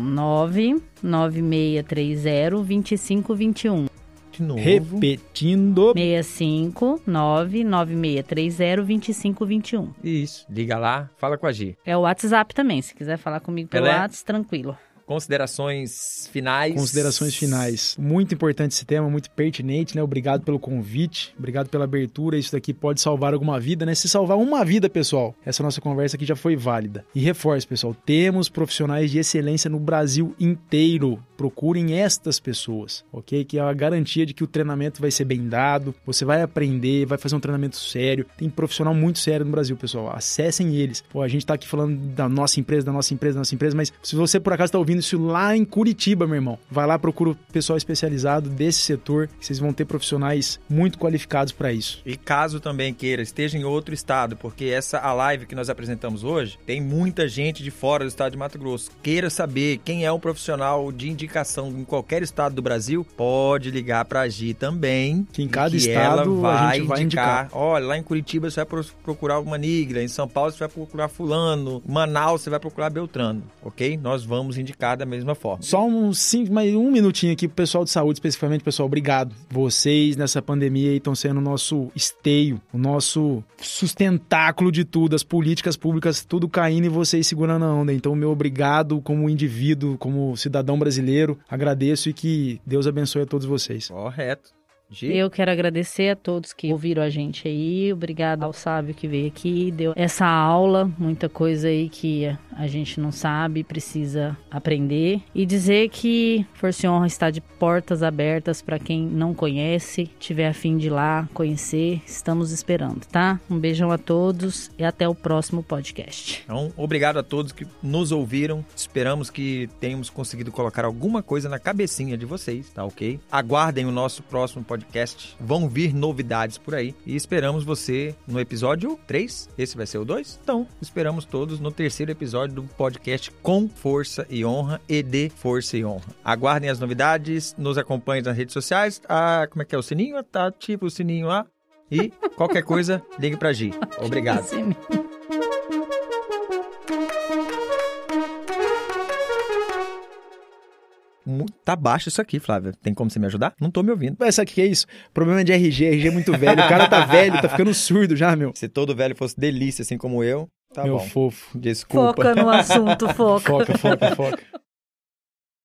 99630 2521. De novo. Repetindo. 65 99630 2521. Isso. Liga lá, fala com a Gi. É o WhatsApp também. Se quiser falar comigo pelo Pelé? WhatsApp, tranquilo. Considerações finais. Considerações finais. Muito importante esse tema, muito pertinente, né? Obrigado pelo convite, obrigado pela abertura. Isso daqui pode salvar alguma vida, né? Se salvar uma vida, pessoal, essa nossa conversa aqui já foi válida. E reforço, pessoal, temos profissionais de excelência no Brasil inteiro. Procurem estas pessoas, ok? Que é a garantia de que o treinamento vai ser bem dado, você vai aprender, vai fazer um treinamento sério. Tem profissional muito sério no Brasil, pessoal. Acessem eles. Pô, a gente tá aqui falando da nossa empresa, da nossa empresa, da nossa empresa, mas se você por acaso tá ouvindo isso lá em Curitiba, meu irmão, vai lá, procura o pessoal especializado desse setor, que vocês vão ter profissionais muito qualificados para isso. E caso também queira, esteja em outro estado, porque essa a live que nós apresentamos hoje, tem muita gente de fora do estado de Mato Grosso. Queira saber quem é um profissional de indicação em qualquer estado do Brasil, pode ligar pra Gi também. Que em cada que estado ela vai a vai indicar. indicar. Olha, lá em Curitiba você vai pro- procurar uma Nigla, em São Paulo você vai procurar fulano, Manaus você vai procurar Beltrano, ok? Nós vamos indicar da mesma forma. Só uns cinco, mais um minutinho aqui pro pessoal de saúde, especificamente, pessoal, obrigado. Vocês nessa pandemia estão sendo o nosso esteio, o nosso sustentáculo de tudo, as políticas públicas, tudo caindo e vocês segurando a onda. Então, meu obrigado como indivíduo, como cidadão brasileiro, agradeço e que Deus abençoe a todos vocês. Correto. Eu quero agradecer a todos que ouviram a gente aí. Obrigado ao sábio que veio aqui, deu essa aula, muita coisa aí que a gente não sabe, precisa aprender. E dizer que Força e Honra está de portas abertas para quem não conhece, tiver a fim de ir lá conhecer, estamos esperando, tá? Um beijão a todos e até o próximo podcast. Então, obrigado a todos que nos ouviram. Esperamos que tenhamos conseguido colocar alguma coisa na cabecinha de vocês, tá ok? Aguardem o nosso próximo podcast. Vão vir novidades por aí e esperamos você no episódio 3. Esse vai ser o 2? Então, esperamos todos no terceiro episódio do podcast Com Força e Honra e de Força e Honra. Aguardem as novidades, nos acompanhem nas redes sociais. Ah, como é que é o sininho? Tá tipo o sininho lá. E qualquer coisa, ligue pra Gi. Obrigado. Tá baixo isso aqui, Flávia. Tem como você me ajudar? Não tô me ouvindo. Mas sabe o que é isso? Problema de RG, RG é muito velho. O cara tá velho, tá ficando surdo já, meu. Se todo velho fosse delícia, assim como eu, tá meu bom. fofo. Desculpa. Foca no assunto, foca. Foca, foca, foca.